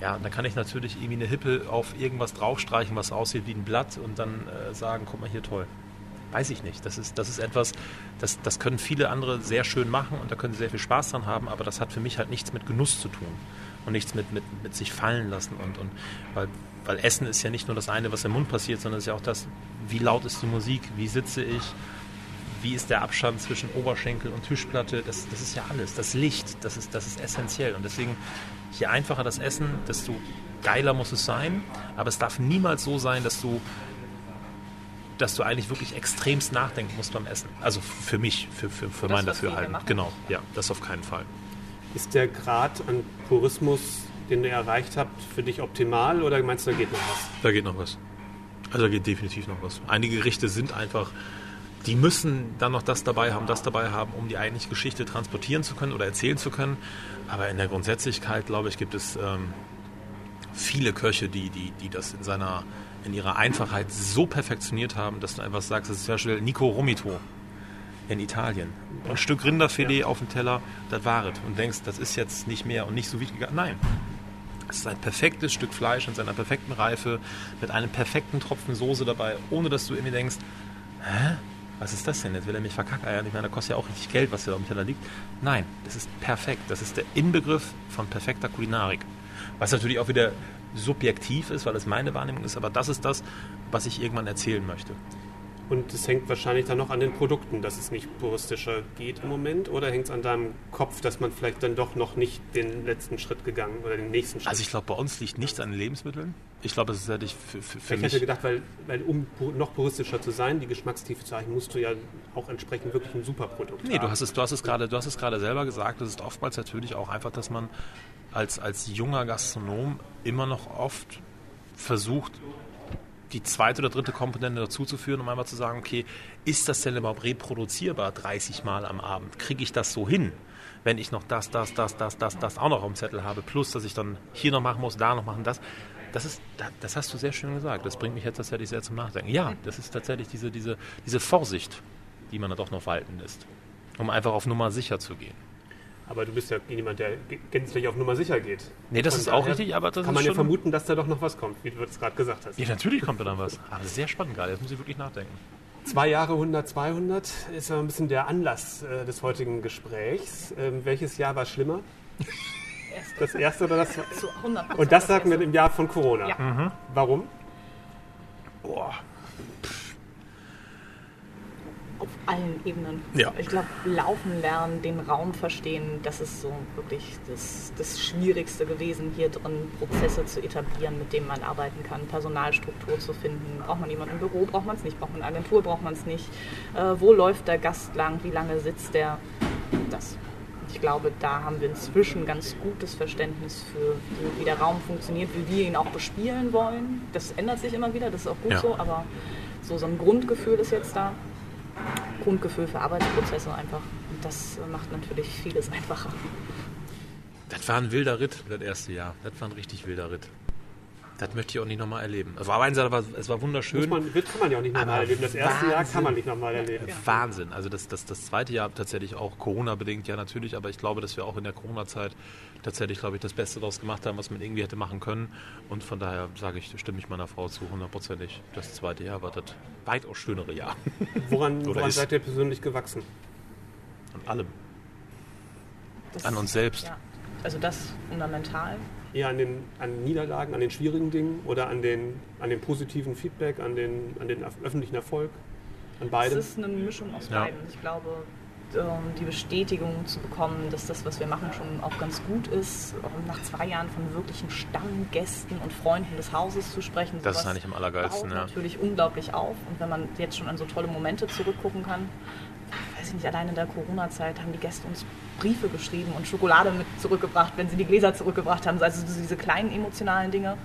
ja, dann kann ich natürlich irgendwie eine Hippe auf irgendwas draufstreichen, was aussieht wie ein Blatt und dann äh, sagen, guck mal hier, toll. Weiß ich nicht. Das ist, das ist etwas, das, das können viele andere sehr schön machen und da können sie sehr viel Spaß dran haben, aber das hat für mich halt nichts mit Genuss zu tun und nichts mit, mit, mit sich fallen lassen. Und, und weil, weil Essen ist ja nicht nur das eine, was im Mund passiert, sondern es ist ja auch das, wie laut ist die Musik, wie sitze ich, wie ist der Abstand zwischen Oberschenkel und Tischplatte, das, das ist ja alles. Das Licht, das ist, das ist essentiell. Und deswegen, je einfacher das Essen, desto geiler muss es sein. Aber es darf niemals so sein, dass du, dass du eigentlich wirklich extremst nachdenken musst beim Essen. Also für mich, für, für, für Das, mein Dafürhalten. Genau, ja, das auf keinen Fall. Ist der Grad an Purismus, den ihr erreicht habt, für dich optimal oder meinst du, da geht noch was? Da geht noch was. Also da geht definitiv noch was. Einige Gerichte sind einfach, die müssen dann noch das dabei haben, das dabei haben, um die eigentliche Geschichte transportieren zu können oder erzählen zu können. Aber in der Grundsätzlichkeit, glaube ich, gibt es ähm, viele Köche, die, die, die das in seiner in ihrer Einfachheit so perfektioniert haben, dass du einfach sagst, das ist zum Beispiel Nico Romito in Italien. Ein Stück Rinderfilet auf dem Teller, das war es. Und denkst, das ist jetzt nicht mehr und nicht so wie gegangen. Nein, es ist ein perfektes Stück Fleisch in seiner perfekten Reife, mit einem perfekten Tropfen Soße dabei, ohne dass du irgendwie denkst, hä? Was ist das denn? Jetzt will er mich verkackeiern. Ich meine, da kostet ja auch richtig Geld, was hier auf dem Teller liegt. Nein, das ist perfekt. Das ist der Inbegriff von perfekter Kulinarik. Was natürlich auch wieder subjektiv ist, weil es meine Wahrnehmung ist, aber das ist das, was ich irgendwann erzählen möchte. Und es hängt wahrscheinlich dann noch an den Produkten, dass es nicht puristischer geht im Moment? Oder hängt es an deinem Kopf, dass man vielleicht dann doch noch nicht den letzten Schritt gegangen oder den nächsten Schritt? Also ich glaube, bei uns liegt nichts an den Lebensmitteln. Ich glaube, es ist tatsächlich für, für, für ich mich... hätte gedacht, weil, weil um noch puristischer zu sein, die Geschmackstiefe zu erreichen, musst du ja auch entsprechend wirklich ein super Produkt Nee, haben. du hast es, du hast es gerade, du hast es gerade selber gesagt. Es ist oftmals natürlich auch einfach, dass man als, als junger Gastronom immer noch oft versucht, die zweite oder dritte Komponente dazuzuführen, um einmal zu sagen, okay, ist das denn überhaupt reproduzierbar 30 Mal am Abend? Kriege ich das so hin? Wenn ich noch das, das, das, das, das, das auch noch dem Zettel habe, plus dass ich dann hier noch machen muss, da noch machen, das. Das ist, das hast du sehr schön gesagt. Das bringt mich jetzt tatsächlich sehr zum Nachdenken. Ja, das ist tatsächlich diese, diese, diese Vorsicht, die man da doch noch walten lässt, um einfach auf Nummer sicher zu gehen. Aber du bist ja jemand, der gänzlich auf Nummer sicher geht. Nee, das Von ist auch richtig, aber das Kann ist man ja vermuten, dass da doch noch was kommt, wie du es gerade gesagt hast. Ja, natürlich kommt da dann was. Aber sehr spannend gerade. Jetzt muss ich wirklich nachdenken. Zwei Jahre 100, 200 ist ja ein bisschen der Anlass äh, des heutigen Gesprächs. Ähm, welches Jahr war schlimmer? Das erste oder das zweite? Zu 100 Und das sagen wir im Jahr von Corona. Ja. Warum? Boah. Auf allen Ebenen. Ja. Ich glaube, laufen lernen, den Raum verstehen, das ist so wirklich das, das Schwierigste gewesen, hier drin Prozesse zu etablieren, mit denen man arbeiten kann, Personalstruktur zu finden. Braucht man jemanden im Büro, braucht man es nicht, braucht man eine Agentur, braucht man es nicht. Äh, wo läuft der Gast lang, wie lange sitzt der? Das. Ich glaube, da haben wir inzwischen ganz gutes Verständnis für, wie, der Raum funktioniert, wie wir ihn auch bespielen wollen. Das ändert sich immer wieder, das ist auch gut Ja. so, aber so, so ein Grundgefühl ist jetzt da. Grundgefühl für Arbeitsprozesse einfach. Und das macht natürlich vieles einfacher. Das war ein wilder Ritt, das erste Jahr. Das war ein richtig wilder Ritt. Das möchte ich auch nicht nochmal erleben. Also, auf der einen Seite war es war wunderschön. Man, wird, kann man ja auch nicht nochmal Aber erleben. Das erste Jahr Wahnsinn. kann man nicht nochmal erleben. Wahnsinn. Also das, das, das zweite Jahr tatsächlich auch Corona-bedingt, ja natürlich, aber ich glaube, dass wir auch in der Corona-Zeit tatsächlich, glaube ich, das Beste daraus gemacht haben, was man irgendwie hätte machen können. Und von daher sage ich, stimme ich meiner Frau zu, hundertprozentig. Das zweite Jahr war das weitaus schönere Jahr. Woran, woran ist- seid ihr persönlich gewachsen? An allem. Das, An uns selbst. Ja. Also das fundamental. Eher an den an Niederlagen, an den schwierigen Dingen oder an den, an dem positiven Feedback, an den, an den öffentlichen Erfolg? an beidem? Es ist eine Mischung aus Ja. beiden. Ich glaube, ähm, die Bestätigung zu bekommen, dass das, was wir machen, schon auch ganz gut ist, nach zwei Jahren von wirklichen Stammgästen und Freunden des Hauses zu sprechen. Das ist eigentlich am allergeilsten, baut ja. natürlich unglaublich auf. Und wenn man jetzt schon an so tolle Momente zurückgucken kann, weiß ich nicht, allein in der Corona-Zeit haben die Gäste uns Briefe geschrieben und Schokolade mit zurückgebracht, wenn sie die Gläser zurückgebracht haben. Also diese kleinen emotionalen Dinge.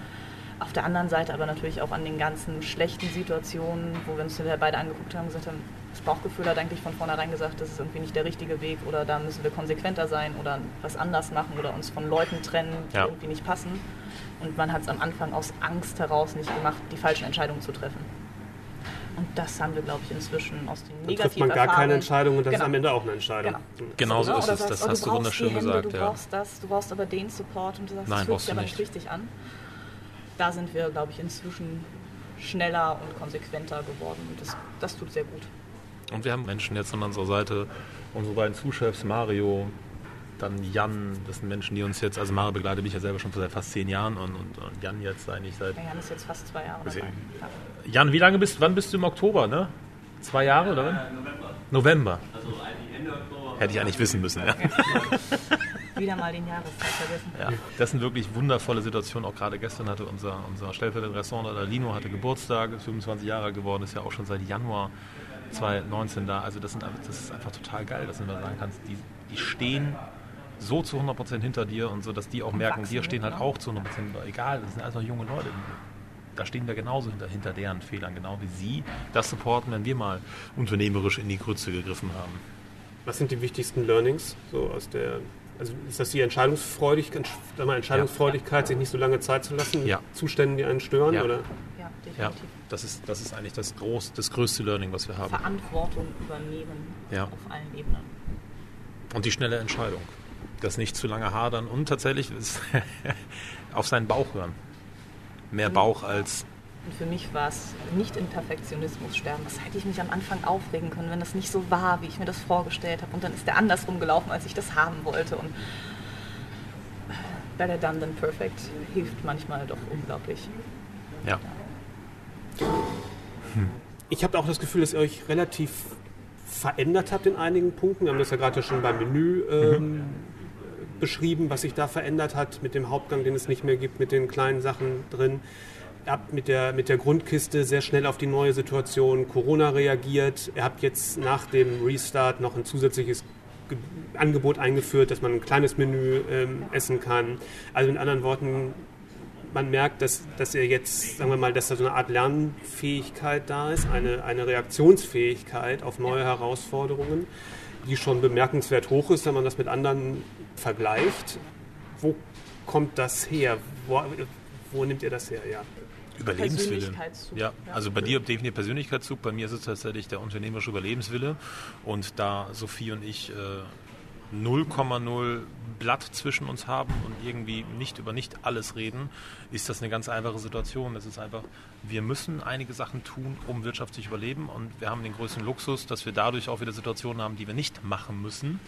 Auf der anderen Seite aber natürlich auch an den ganzen schlechten Situationen, wo wir uns hinterher beide angeguckt haben und gesagt haben, das Bauchgefühl hat eigentlich von vornherein gesagt, das ist irgendwie nicht der richtige Weg oder da müssen wir konsequenter sein oder was anders machen oder uns von Leuten trennen, die Ja. irgendwie nicht passen. Und man hat es am Anfang aus Angst heraus nicht gemacht, die falschen Entscheidungen zu treffen. Und das haben wir, glaube ich, inzwischen aus den Dann negativen trifft man gar keine Erfahrungen- Entscheidung und das ist Genau. am Ende auch eine Entscheidung. Genau. Genau so Oder ist es. sagst, Das oh, hast du wunderschön Hände, gesagt. Du Ja. brauchst das, du brauchst aber den Support und du sagst, Nein, das fühlt brauchst sich aber nicht. nicht richtig an. Da sind wir, glaube ich, inzwischen schneller und konsequenter geworden und das, das tut sehr gut. Und wir haben Menschen jetzt an unserer Seite, unsere beiden Zuschefs, Mario, dann Jan, das sind Menschen, die uns jetzt, also Mario begleitet mich ja selber schon seit fast zehn Jahren und, und, und Jan jetzt eigentlich seit. Der Jan ist jetzt fast zwei Jahre dabei. Ja. Jan, wie lange bist wann bist du im Oktober, ne? Zwei Jahre oder wann? November. Also eigentlich Ende Oktober. Hätte ich eigentlich wissen müssen, ja. Wieder mal den Jahreszeit vergessen. Ja, das sind wirklich wundervolle Situationen. Auch gerade gestern hatte unser, unser stellvertretender Restaurant, Lino, hatte Geburtstag, ist 25 Jahre geworden, ist ja auch schon seit Januar 2019 da. Also das, sind, das ist einfach total geil, dass du mal sagen kannst, die, die stehen so zu 100% hinter dir und so, dass die auch merken, wir stehen halt ne? auch zu 100%, egal, das sind noch junge Leute. Da stehen wir genauso hinter, hinter deren Fehlern, genau wie sie das supporten, wenn wir mal unternehmerisch in die Grütze gegriffen haben. Was sind die wichtigsten Learnings so aus der also ist das die Entscheidungsfreudigkeit, Entscheidungsfreudigkeit, sich nicht so lange Zeit zu lassen, Ja. Zuständen, die einen stören? Ja. Oder? Ja, definitiv. Ja, das ist, das ist eigentlich das, groß, das größte Learning, was wir haben. Verantwortung übernehmen Ja. auf allen Ebenen. Und die schnelle Entscheidung. Das nicht zu lange hadern und tatsächlich ist auf seinen Bauch hören. Mehr Bauch als. Und für mich war es nicht in Perfektionismus sterben. Das hätte ich mich am Anfang aufregen können, wenn das nicht so war, wie ich mir das vorgestellt habe. Und dann ist der andersrum gelaufen, als ich das haben wollte. Und better done than perfect hilft manchmal doch unglaublich. Ja. Ich habe auch das Gefühl, dass ihr euch relativ verändert habt in einigen Punkten. Wir haben das ja gerade schon beim Menü ähm, beschrieben, was sich da verändert hat mit dem Hauptgang, den es nicht mehr gibt, mit den kleinen Sachen drin. Ihr habt mit der, mit der Grundkiste sehr schnell auf die neue Situation Corona reagiert. Ihr habt jetzt nach dem Restart noch ein zusätzliches Ge- Angebot eingeführt, dass man ein kleines Menü ähm, essen kann. Also mit anderen Worten, man merkt, dass, dass ihr jetzt, sagen wir mal, dass da so eine Art Lernfähigkeit da ist, eine, eine Reaktionsfähigkeit auf neue Herausforderungen, die schon bemerkenswert hoch ist, wenn man das mit anderen vergleicht. Wo kommt das her? Wo, wo nimmt ihr das her? Ja. Überlebenswille. Persönlichkeitszug, Ja, also bei dir definiert Persönlichkeitszug, bei mir ist es tatsächlich der unternehmerische Überlebenswille. Und da Sophie und ich äh, 0,0 Blatt zwischen uns haben und irgendwie nicht über nicht alles reden, ist das eine ganz einfache Situation. Es ist einfach, wir müssen einige Sachen tun, um wirtschaftlich überleben. Und wir haben den größten Luxus, dass wir dadurch auch wieder Situationen haben, die wir nicht machen müssen.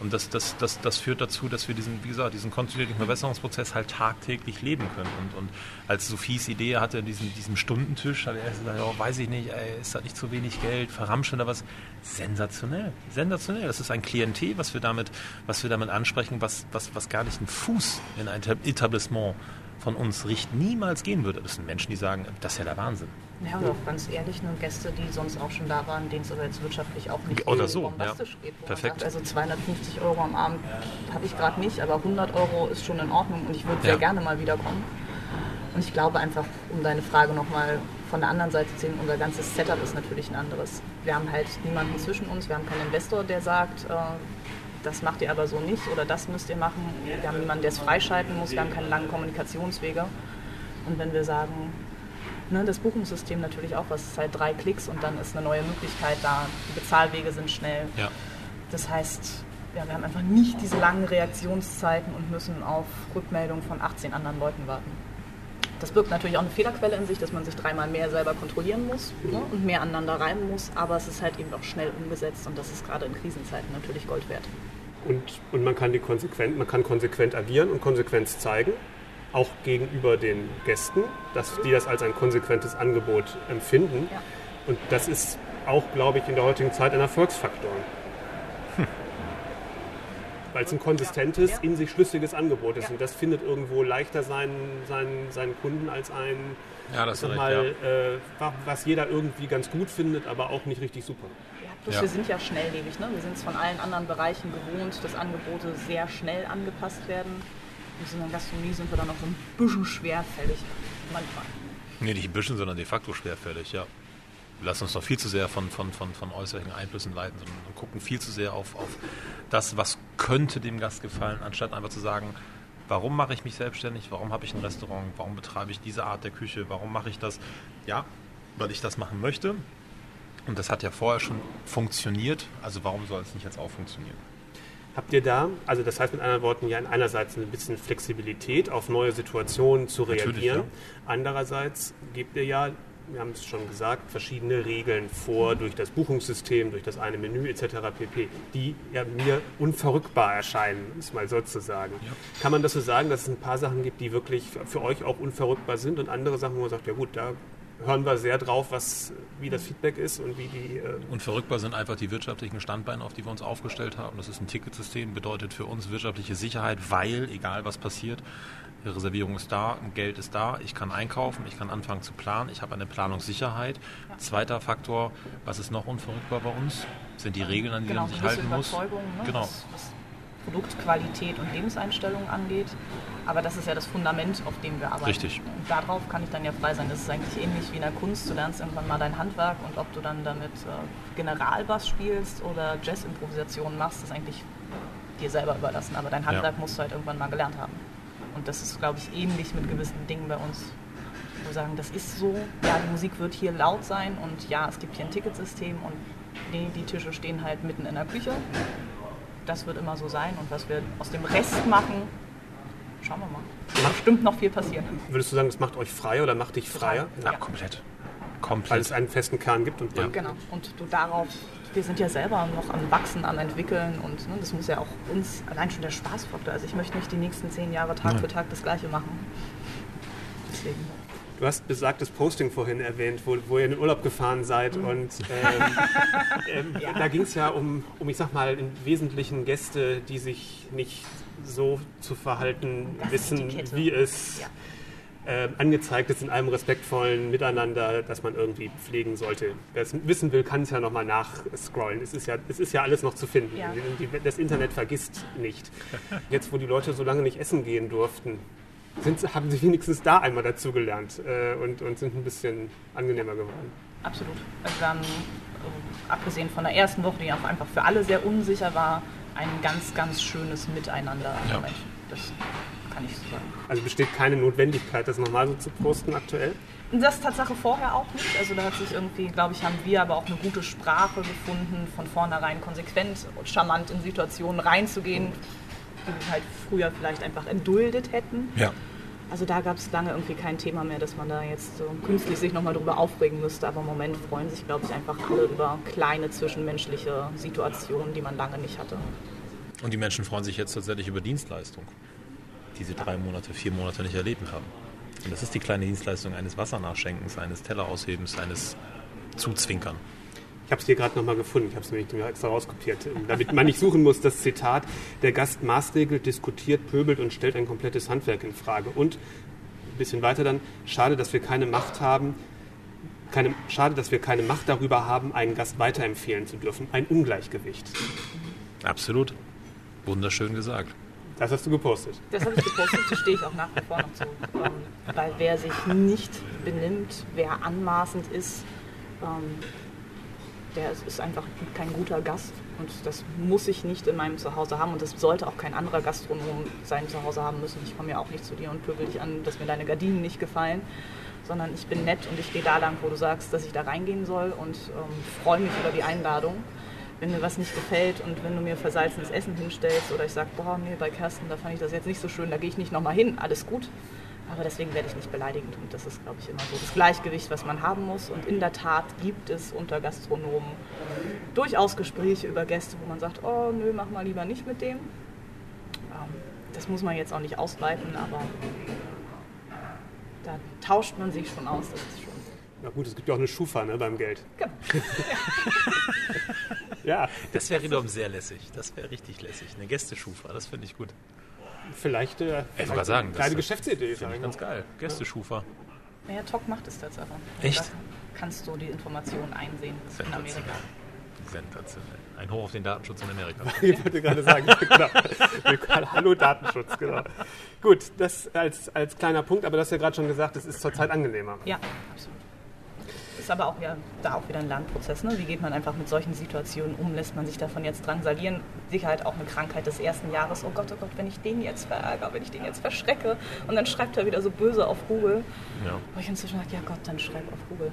Und das, das, das, das führt dazu, dass wir diesen, wie gesagt, diesen kontinuierlichen Verbesserungsprozess halt tagtäglich leben können. Und, und als Sophies Idee hatte, diesen, diesem Stundentisch, hat er gesagt, oh, weiß ich nicht, ey, ist das nicht zu wenig Geld, verramschen oder was? Sensationell, sensationell. Das ist ein Klientel, was wir damit, was wir damit ansprechen, was, was, was gar nicht einen Fuß in ein Etablissement von uns riecht, niemals gehen würde. Das sind Menschen, die sagen, das ist ja der Wahnsinn. Ja, und auch ganz ehrlich, nur Gäste, die sonst auch schon da waren, denen es aber jetzt wirtschaftlich auch nicht Oder so bombastisch ja. geht. Perfekt. Sagt, also 250 Euro am Abend habe ich gerade nicht, aber 100 Euro ist schon in Ordnung und ich würde Ja. sehr gerne mal wiederkommen. Und ich glaube einfach, um deine Frage nochmal von der anderen Seite zu sehen, unser ganzes Setup ist natürlich ein anderes. Wir haben halt niemanden zwischen uns, wir haben keinen Investor, der sagt, äh, das macht ihr aber so nicht oder das müsst ihr machen. Wir haben niemanden, der es freischalten muss, wir haben keine langen Kommunikationswege. Und wenn wir sagen, ne, das Buchungssystem natürlich auch was, es ist halt drei Klicks und dann ist eine neue Möglichkeit da, die Bezahlwege sind schnell. Ja. Das heißt, ja, wir haben einfach nicht diese langen Reaktionszeiten und müssen auf Rückmeldung von 18 anderen Leuten warten. Das birgt natürlich auch eine Fehlerquelle in sich, dass man sich dreimal mehr selber kontrollieren muss ne, und mehr aneinander reiben muss, aber es ist halt eben auch schnell umgesetzt und das ist gerade in Krisenzeiten natürlich Gold wert. Und, und man kann die konsequent, man kann konsequent agieren und Konsequenz zeigen, auch gegenüber den Gästen, dass die das als ein konsequentes Angebot empfinden. Ja. Und das ist auch, glaube ich, in der heutigen Zeit ein Erfolgsfaktor. Hm. Weil es ein konsistentes, in sich schlüssiges Angebot ist. Und das findet irgendwo leichter seinen, seinen, seinen Kunden als ein, Ja, das ist mal, recht, äh, wa- was jeder irgendwie ganz gut findet, aber auch nicht richtig super. Ja, plus Ja. wir sind ja schnelllebig. Ne? Wir sind es von allen anderen Bereichen gewohnt, dass Angebote sehr schnell angepasst werden. In der Gastronomie sind wir dann noch so ein bisschen schwerfällig. Manchmal. Nee, nicht ein bisschen, sondern de facto schwerfällig, ja. Wir lassen uns noch viel zu sehr von, von, von, von äußerlichen Einflüssen leiten, sondern gucken viel zu sehr auf, auf das, was könnte dem Gast gefallen, anstatt einfach zu sagen, warum mache ich mich selbstständig, warum habe ich ein Restaurant, warum betreibe ich diese Art der Küche, warum mache ich das? Ja, weil ich das machen möchte. Und das hat ja vorher schon funktioniert, also warum soll es nicht jetzt auch funktionieren? Habt ihr da, also das heißt mit anderen Worten ja einerseits ein bisschen Flexibilität auf neue Situationen zu reagieren. ja. Andererseits gebt ihr ja, wir haben es schon gesagt, verschiedene Regeln vor durch das Buchungssystem, durch das eine Menü etc. pp, die ja mir unverrückbar erscheinen, es mal so zu sagen. Ja. Kann man das so sagen, dass es ein paar Sachen gibt, die wirklich für euch auch unverrückbar sind und andere Sachen, wo man sagt, ja gut, da hören wir sehr drauf, was, wie das Feedback ist und wie die... Äh, Unverrückbar sind einfach die wirtschaftlichen Standbeine, auf die wir uns aufgestellt haben. Das ist ein Ticketsystem, bedeutet für uns wirtschaftliche Sicherheit, weil, egal was passiert, die Reservierung ist da, Geld ist da, ich kann einkaufen, ich kann anfangen zu planen, ich habe eine Planungssicherheit. Zweiter Faktor, was ist noch unverrückbar bei uns, sind die Regeln, an die Genau, man sich halten muss. Ne? Genau. was, was Produktqualität und Lebenseinstellung angeht. Aber das ist ja das Fundament, auf dem wir arbeiten. Richtig. Und darauf kann ich dann ja frei sein. Das ist eigentlich ähnlich wie in der Kunst. Du lernst irgendwann mal dein Handwerk und ob du dann damit äh, Generalbass spielst oder Jazz-Improvisation machst, ist eigentlich dir selber überlassen. Aber dein Handwerk musst du halt irgendwann mal gelernt haben. Und das ist, glaube ich, ähnlich mit gewissen Dingen bei uns. Wo wir sagen, das ist so, ja, die Musik wird hier laut sein und ja, es gibt hier ein Ticketsystem und nee, die Tische stehen halt mitten in der Küche. Das wird immer so sein und was wir aus dem Rest machen, schauen wir mal. Da bestimmt noch viel passieren. würdest du sagen, das macht euch frei oder macht dich freier? Ja, Ja. komplett. Weil Komplett. es einen festen Kern gibt und man Genau. Und du darauf, wir sind ja selber noch am Wachsen, am Entwickeln und ne, das muss ja auch uns, allein schon der Spaßfaktor. Also ich möchte nicht die nächsten zehn Jahre Tag Nein. für Tag das Gleiche machen. Deswegen. Du hast besagtes Posting vorhin erwähnt, wo, wo ihr in den Urlaub gefahren seid Mhm. und ähm, ähm, da ging es ja um, um, ich sag mal, im Wesentlichen Gäste, die sich nicht so zu verhalten wissen, Gastetikette. wie es Ja. ähm, angezeigt ist in einem respektvollen Miteinander, das man irgendwie pflegen sollte. Wer es wissen will, kann es ja nochmal nachscrollen. Es ist ja, es ist ja alles noch zu finden. Ja. Das Internet vergisst nicht. Jetzt, wo die Leute so lange nicht essen gehen durften, sind, haben sie wenigstens da einmal dazugelernt äh, und, und sind ein bisschen angenehmer geworden. Absolut. Also dann, äh, abgesehen von der ersten Woche, die auch einfach für alle sehr unsicher war, ein ganz, ganz schönes Miteinander. Ja. Das kann ich so sagen. Also besteht keine Notwendigkeit, das nochmal so zu posten aktuell. Das Tatsache vorher auch nicht. Also da hat sich irgendwie, glaube ich, haben wir aber auch eine gute Sprache gefunden, von vornherein konsequent und charmant in Situationen reinzugehen, die wir halt früher vielleicht einfach entduldet hätten. ja. Also da gab es lange irgendwie kein Thema mehr, dass man da jetzt so künstlich sich nochmal drüber aufregen müsste. Aber im Moment freuen sich, glaube ich, einfach alle über kleine zwischenmenschliche Situationen, die man lange nicht hatte. Und die Menschen freuen sich jetzt tatsächlich über Dienstleistung, die sie drei Monate, vier Monate nicht erleben haben. Und das ist die kleine Dienstleistung eines Wassernachschenkens, eines Telleraushebens, eines Zuzwinkern. Ich habe es hier gerade nochmal gefunden, ich habe es nämlich extra rauskopiert, damit man nicht suchen muss, das Zitat, der Gast maßregelt, diskutiert, pöbelt und stellt ein komplettes Handwerk in Frage. Und ein bisschen weiter dann, schade, dass wir keine Macht haben, keine, schade, dass wir keine Macht darüber haben, einen Gast weiterempfehlen zu dürfen. Ein Ungleichgewicht. Absolut. Wunderschön gesagt. Das hast du gepostet. Das habe ich gepostet, da stehe ich auch nach wie vor noch zu. Ähm, weil wer sich nicht benimmt, wer anmaßend ist, ähm, der ist, einfach kein guter Gast. Und das muss ich nicht in meinem Zuhause haben. Und das sollte auch kein anderer Gastronom sein Zuhause haben müssen. Ich komme ja auch nicht zu dir und pöbel dich an, dass mir deine Gardinen nicht gefallen. Sondern ich bin nett und ich gehe da lang, wo du sagst, dass ich da reingehen soll und ähm, freue mich über die Einladung. Wenn mir was nicht gefällt und wenn du mir versalzenes Essen hinstellst oder ich sage, boah, nee, bei Kersten, da fand ich das jetzt nicht so schön, da gehe ich nicht nochmal hin, alles gut. Aber deswegen werde ich nicht beleidigend und das ist, glaube ich, immer so das Gleichgewicht, was man haben muss. Und in der Tat gibt es unter Gastronomen durchaus Gespräche über Gäste, wo man sagt, oh nö, mach mal lieber nicht mit dem. Ähm, Das muss man jetzt auch nicht ausweiten, aber da tauscht man sich schon aus, das ist schon. Na gut, es gibt ja auch eine Schufa ne, beim Geld. Genau. Ja, Das wäre wiederum sehr lässig. Das wäre richtig lässig. Eine Gästeschufa, das finde ich gut. Vielleicht, äh, vielleicht sogar sagen, eine kleine das- Finde Geschäftsidee. ich sagen ganz geil. Gästeschufa. Naja, Talk macht es tatsächlich. Echt? Da kannst du die Informationen einsehen in Amerika. Sensationell. Ein Hoch auf den Datenschutz in Amerika. Ich wollte gerade sagen, genau. Hallo Datenschutz, genau. Gut, das als, als kleiner Punkt, aber du hast ja gerade schon gesagt, es ist zurzeit angenehmer. Ja, absolut. Ist aber auch ja da auch wieder ein Lernprozess. Ne? Wie geht man einfach mit solchen Situationen um? Lässt man sich davon jetzt drangsalieren? Sicherheit auch eine Krankheit des ersten Jahres. Oh Gott, oh Gott, wenn ich den jetzt verärgere, wenn ich den jetzt verschrecke. Und dann schreibt er wieder so böse auf Google. Ja. Wo ich inzwischen sage, ja Gott, dann schreib auf Google.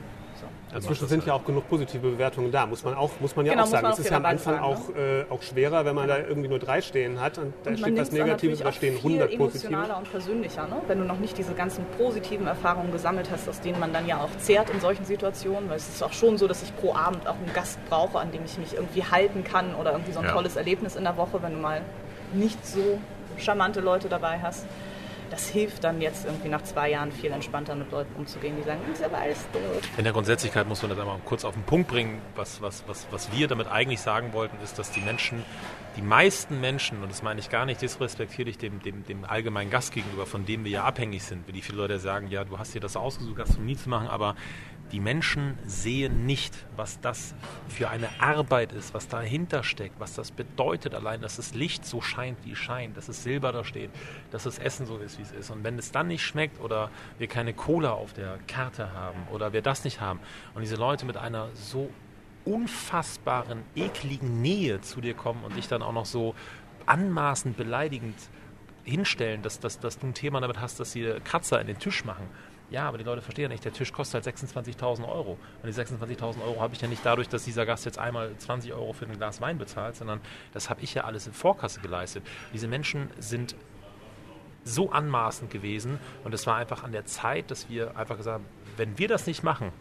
So. Inzwischen sind ja auch genug positive Bewertungen da, muss man auch, muss man ja Genau, auch sagen. Es ist ja am Anfang sagen, auch, äh, auch schwerer, wenn man da irgendwie nur drei stehen hat und da Und steht was Negatives, da stehen viel 100 positive. emotionaler und persönlicher, ne? wenn du noch nicht diese ganzen positiven Erfahrungen gesammelt hast, aus denen man dann ja auch zehrt in solchen Situationen. Weil es ist auch schon so, dass ich pro Abend auch einen Gast brauche, an dem ich mich irgendwie halten kann oder irgendwie so ein Ja. tolles Erlebnis in der Woche, wenn du mal nicht so charmante Leute dabei hast. Das hilft dann jetzt irgendwie nach zwei Jahren viel entspannter mit Leuten umzugehen, die sagen, ist aber alles doof. In der Grundsätzlichkeit muss man das einmal kurz auf den Punkt bringen. Was, was, was, was wir damit eigentlich sagen wollten, ist, dass die Menschen, die meisten Menschen, und das meine ich gar nicht disrespektierlich dem, dem, dem allgemeinen Gast gegenüber, von dem wir ja abhängig sind, wie die viele Leute sagen, ja, du hast dir das ausgesucht, Gastronomie zu machen, aber die Menschen sehen nicht, was das für eine Arbeit ist, was dahinter steckt, was das bedeutet allein, dass das Licht so scheint, wie es scheint, dass das Silber da steht, dass das Essen so ist, wie es ist. Und wenn es dann nicht schmeckt oder wir keine Cola auf der Karte haben oder wir das nicht haben und diese Leute mit einer so unfassbaren, ekligen Nähe zu dir kommen und dich dann auch noch so anmaßend beleidigend hinstellen, dass, dass, dass du ein Thema damit hast, dass sie Kratzer in den Tisch machen. Ja, aber die Leute verstehen ja nicht, der Tisch kostet halt 26.000 Euro. Und die 26.000 Euro habe ich ja nicht dadurch, dass dieser Gast jetzt einmal 20 Euro für ein Glas Wein bezahlt, sondern das habe ich ja alles in Vorkasse geleistet. Diese Menschen sind so anmaßend gewesen und es war einfach an der Zeit, dass wir einfach gesagt haben, wenn wir das nicht machen,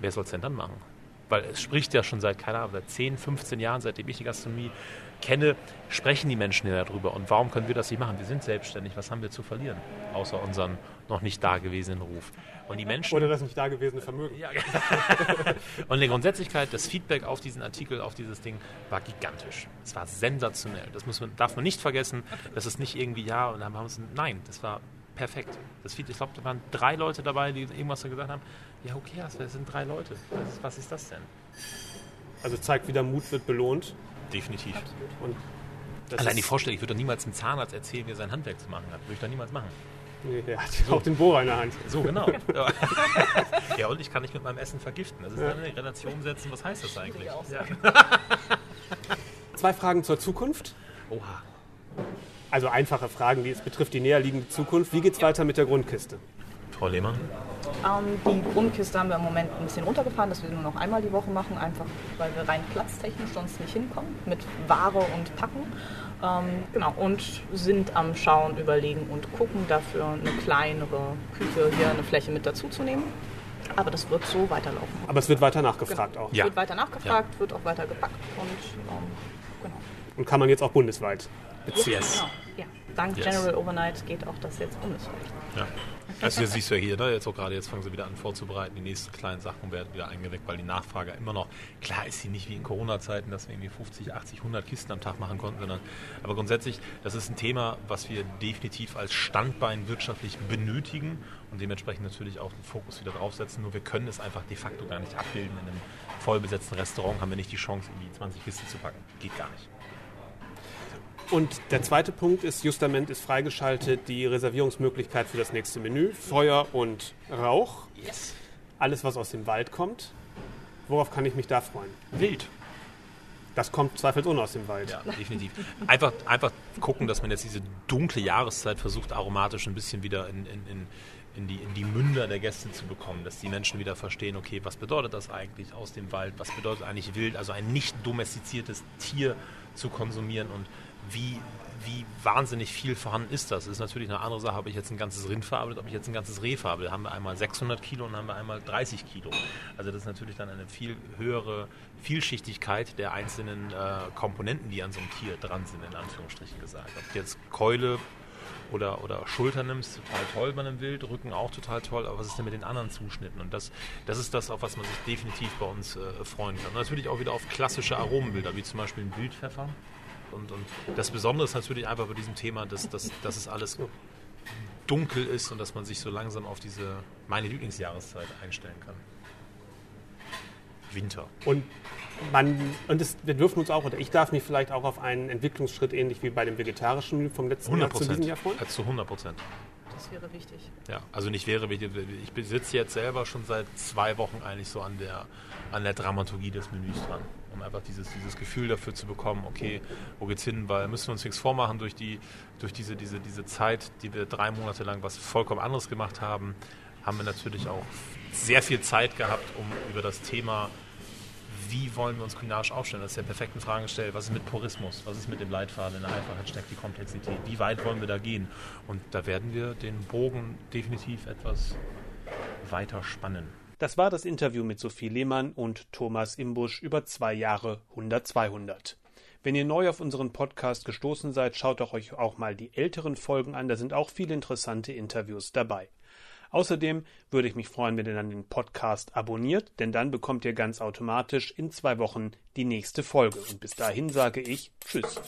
wer soll es denn dann machen? Weil es spricht ja schon seit, keine Ahnung, seit 10, 15 Jahren, seitdem ich die Gastronomie kenne, sprechen die Menschen ja darüber. Und warum können wir das nicht machen? Wir sind selbstständig. Was haben wir zu verlieren? Außer unseren noch nicht dagewesenen Ruf. Und die Menschen. Oder das nicht dagewesene Vermögen. Ja, und die Grundsätzlichkeit, das Feedback auf diesen Artikel, auf dieses Ding, war gigantisch. Es war sensationell. Das muss man, darf man nicht vergessen. Das ist nicht irgendwie, ja, und dann haben wir uns, nein, das war perfekt. Das Feedback, ich glaube, da waren drei Leute dabei, die irgendwas gesagt haben, ja, okay, das sind drei Leute. Was, was ist das denn? Also zeigt wieder, Mut wird belohnt. Definitiv. Und das Allein die Vorstellung, ich würde doch niemals einem Zahnarzt erzählen, wie er sein Handwerk zu machen hat. Würde ich doch niemals machen. Nee, der hat auch den Bohrer in der Hand. So, genau. ja. ja, und ich kann nicht mit meinem Essen vergiften. Das ist dann eine Relation setzen. Was heißt das eigentlich? Ja. Zwei Fragen zur Zukunft. Oha. Also einfache Fragen, die es betrifft die näherliegende Zukunft. Wie geht's weiter mit der Grundkiste? Frau Lehmann? Ähm, die Grundkiste haben wir im Moment ein bisschen runtergefahren, dass wir nur noch einmal die Woche machen, einfach weil wir rein platztechnisch sonst nicht hinkommen mit Ware und Packen. Ähm, genau, und sind am Schauen, Überlegen und Gucken dafür eine kleinere Küche hier, eine Fläche mit dazu zu nehmen. Aber das wird so weiterlaufen. Aber es wird weiter nachgefragt auch. Ja. Wird weiter nachgefragt, wird auch weiter gepackt und ähm, genau. Und kann man jetzt auch bundesweit beziehen. Yes. Genau, ja. Dank Yes. General Overnight geht auch das jetzt bundesweit. Ja. Also das siehst du ja hier, ne? jetzt auch gerade, jetzt fangen sie wieder an vorzubereiten, die nächsten kleinen Sachen werden wieder eingedeckt, weil die Nachfrage immer noch, klar ist sie nicht wie in Corona-Zeiten, dass wir irgendwie 50, 80, 100 Kisten am Tag machen konnten, sondern, aber grundsätzlich, das ist ein Thema, was wir definitiv als Standbein wirtschaftlich benötigen und dementsprechend natürlich auch den Fokus wieder draufsetzen, nur wir können es einfach de facto gar nicht abbilden. In einem vollbesetzten Restaurant haben wir nicht die Chance, irgendwie 20 Kisten zu packen. Geht gar nicht. Und der zweite Punkt ist, Justament ist freigeschaltet, die Reservierungsmöglichkeit für das nächste Menü. Feuer und Rauch. Yes. Alles, was aus dem Wald kommt. Worauf kann ich mich da freuen? Wild. Das kommt zweifelsohne aus dem Wald. Ja, definitiv. Einfach, einfach gucken, dass man jetzt diese dunkle Jahreszeit versucht, aromatisch ein bisschen wieder in, in, in, in, die, in die Münder der Gäste zu bekommen, dass die Menschen wieder verstehen, okay, was bedeutet das eigentlich aus dem Wald, was bedeutet eigentlich wild, also ein nicht domestiziertes Tier zu konsumieren und wie, wie wahnsinnig viel vorhanden ist das. Das ist natürlich eine andere Sache, ob ich jetzt ein ganzes Rind verarbeitet, ob ich jetzt ein ganzes Reh verarbeitet. Haben wir einmal 600 Kilo und haben wir einmal 30 Kilo. Also das ist natürlich dann eine viel höhere Vielschichtigkeit der einzelnen äh, Komponenten, die an so einem Tier dran sind, in Anführungsstrichen gesagt. Ob jetzt Keule, oder, oder Schulter nimmst, total toll bei einem Wild, Rücken auch total toll, aber was ist denn mit den anderen Zuschnitten? Und das, das ist das, auf was man sich definitiv bei uns äh, freuen kann. Und natürlich auch wieder auf klassische Aromenbilder, wie zum Beispiel ein Wildpfeffer. Und, und das Besondere ist natürlich einfach bei diesem Thema, dass, dass, dass es alles dunkel ist und dass man sich so langsam auf diese, meine Lieblingsjahreszeit einstellen kann. Winter. Und man, und es, wir dürfen uns auch, oder ich darf mich vielleicht auch auf einen Entwicklungsschritt ähnlich wie bei dem vegetarischen vom letzten Jahr zu diesem Jahr freuen? Zu 100 Prozent. Das wäre wichtig. Ja, also nicht wäre wichtig. Ich besitze jetzt selber schon seit zwei Wochen eigentlich so an der, an der Dramaturgie des Menüs dran. Um einfach dieses, dieses Gefühl dafür zu bekommen, okay, wo geht's hin? Weil müssen wir uns nichts vormachen durch, die, durch diese, diese, diese Zeit, die wir drei Monate lang was vollkommen anderes gemacht haben, haben wir natürlich auch sehr viel Zeit gehabt, um über das Thema wie wollen wir uns kulinarisch aufstellen? Das ist ja perfekten Fragen gestellt. Was ist mit Purismus? Was ist mit dem Leitfaden? In der Einfachheit steckt die Komplexität. Wie weit wollen wir da gehen? Und da werden wir den Bogen definitiv etwas weiter spannen. Das war das Interview mit Sophie Lehmann und Thomas Imbusch über zwei Jahre 100-200. Wenn ihr neu auf unseren Podcast gestoßen seid, schaut doch euch auch mal die älteren Folgen an. Da sind auch viele interessante Interviews dabei. Außerdem würde ich mich freuen, wenn ihr dann den Podcast abonniert, denn dann bekommt ihr ganz automatisch in zwei Wochen die nächste Folge. Und bis dahin sage ich Tschüss.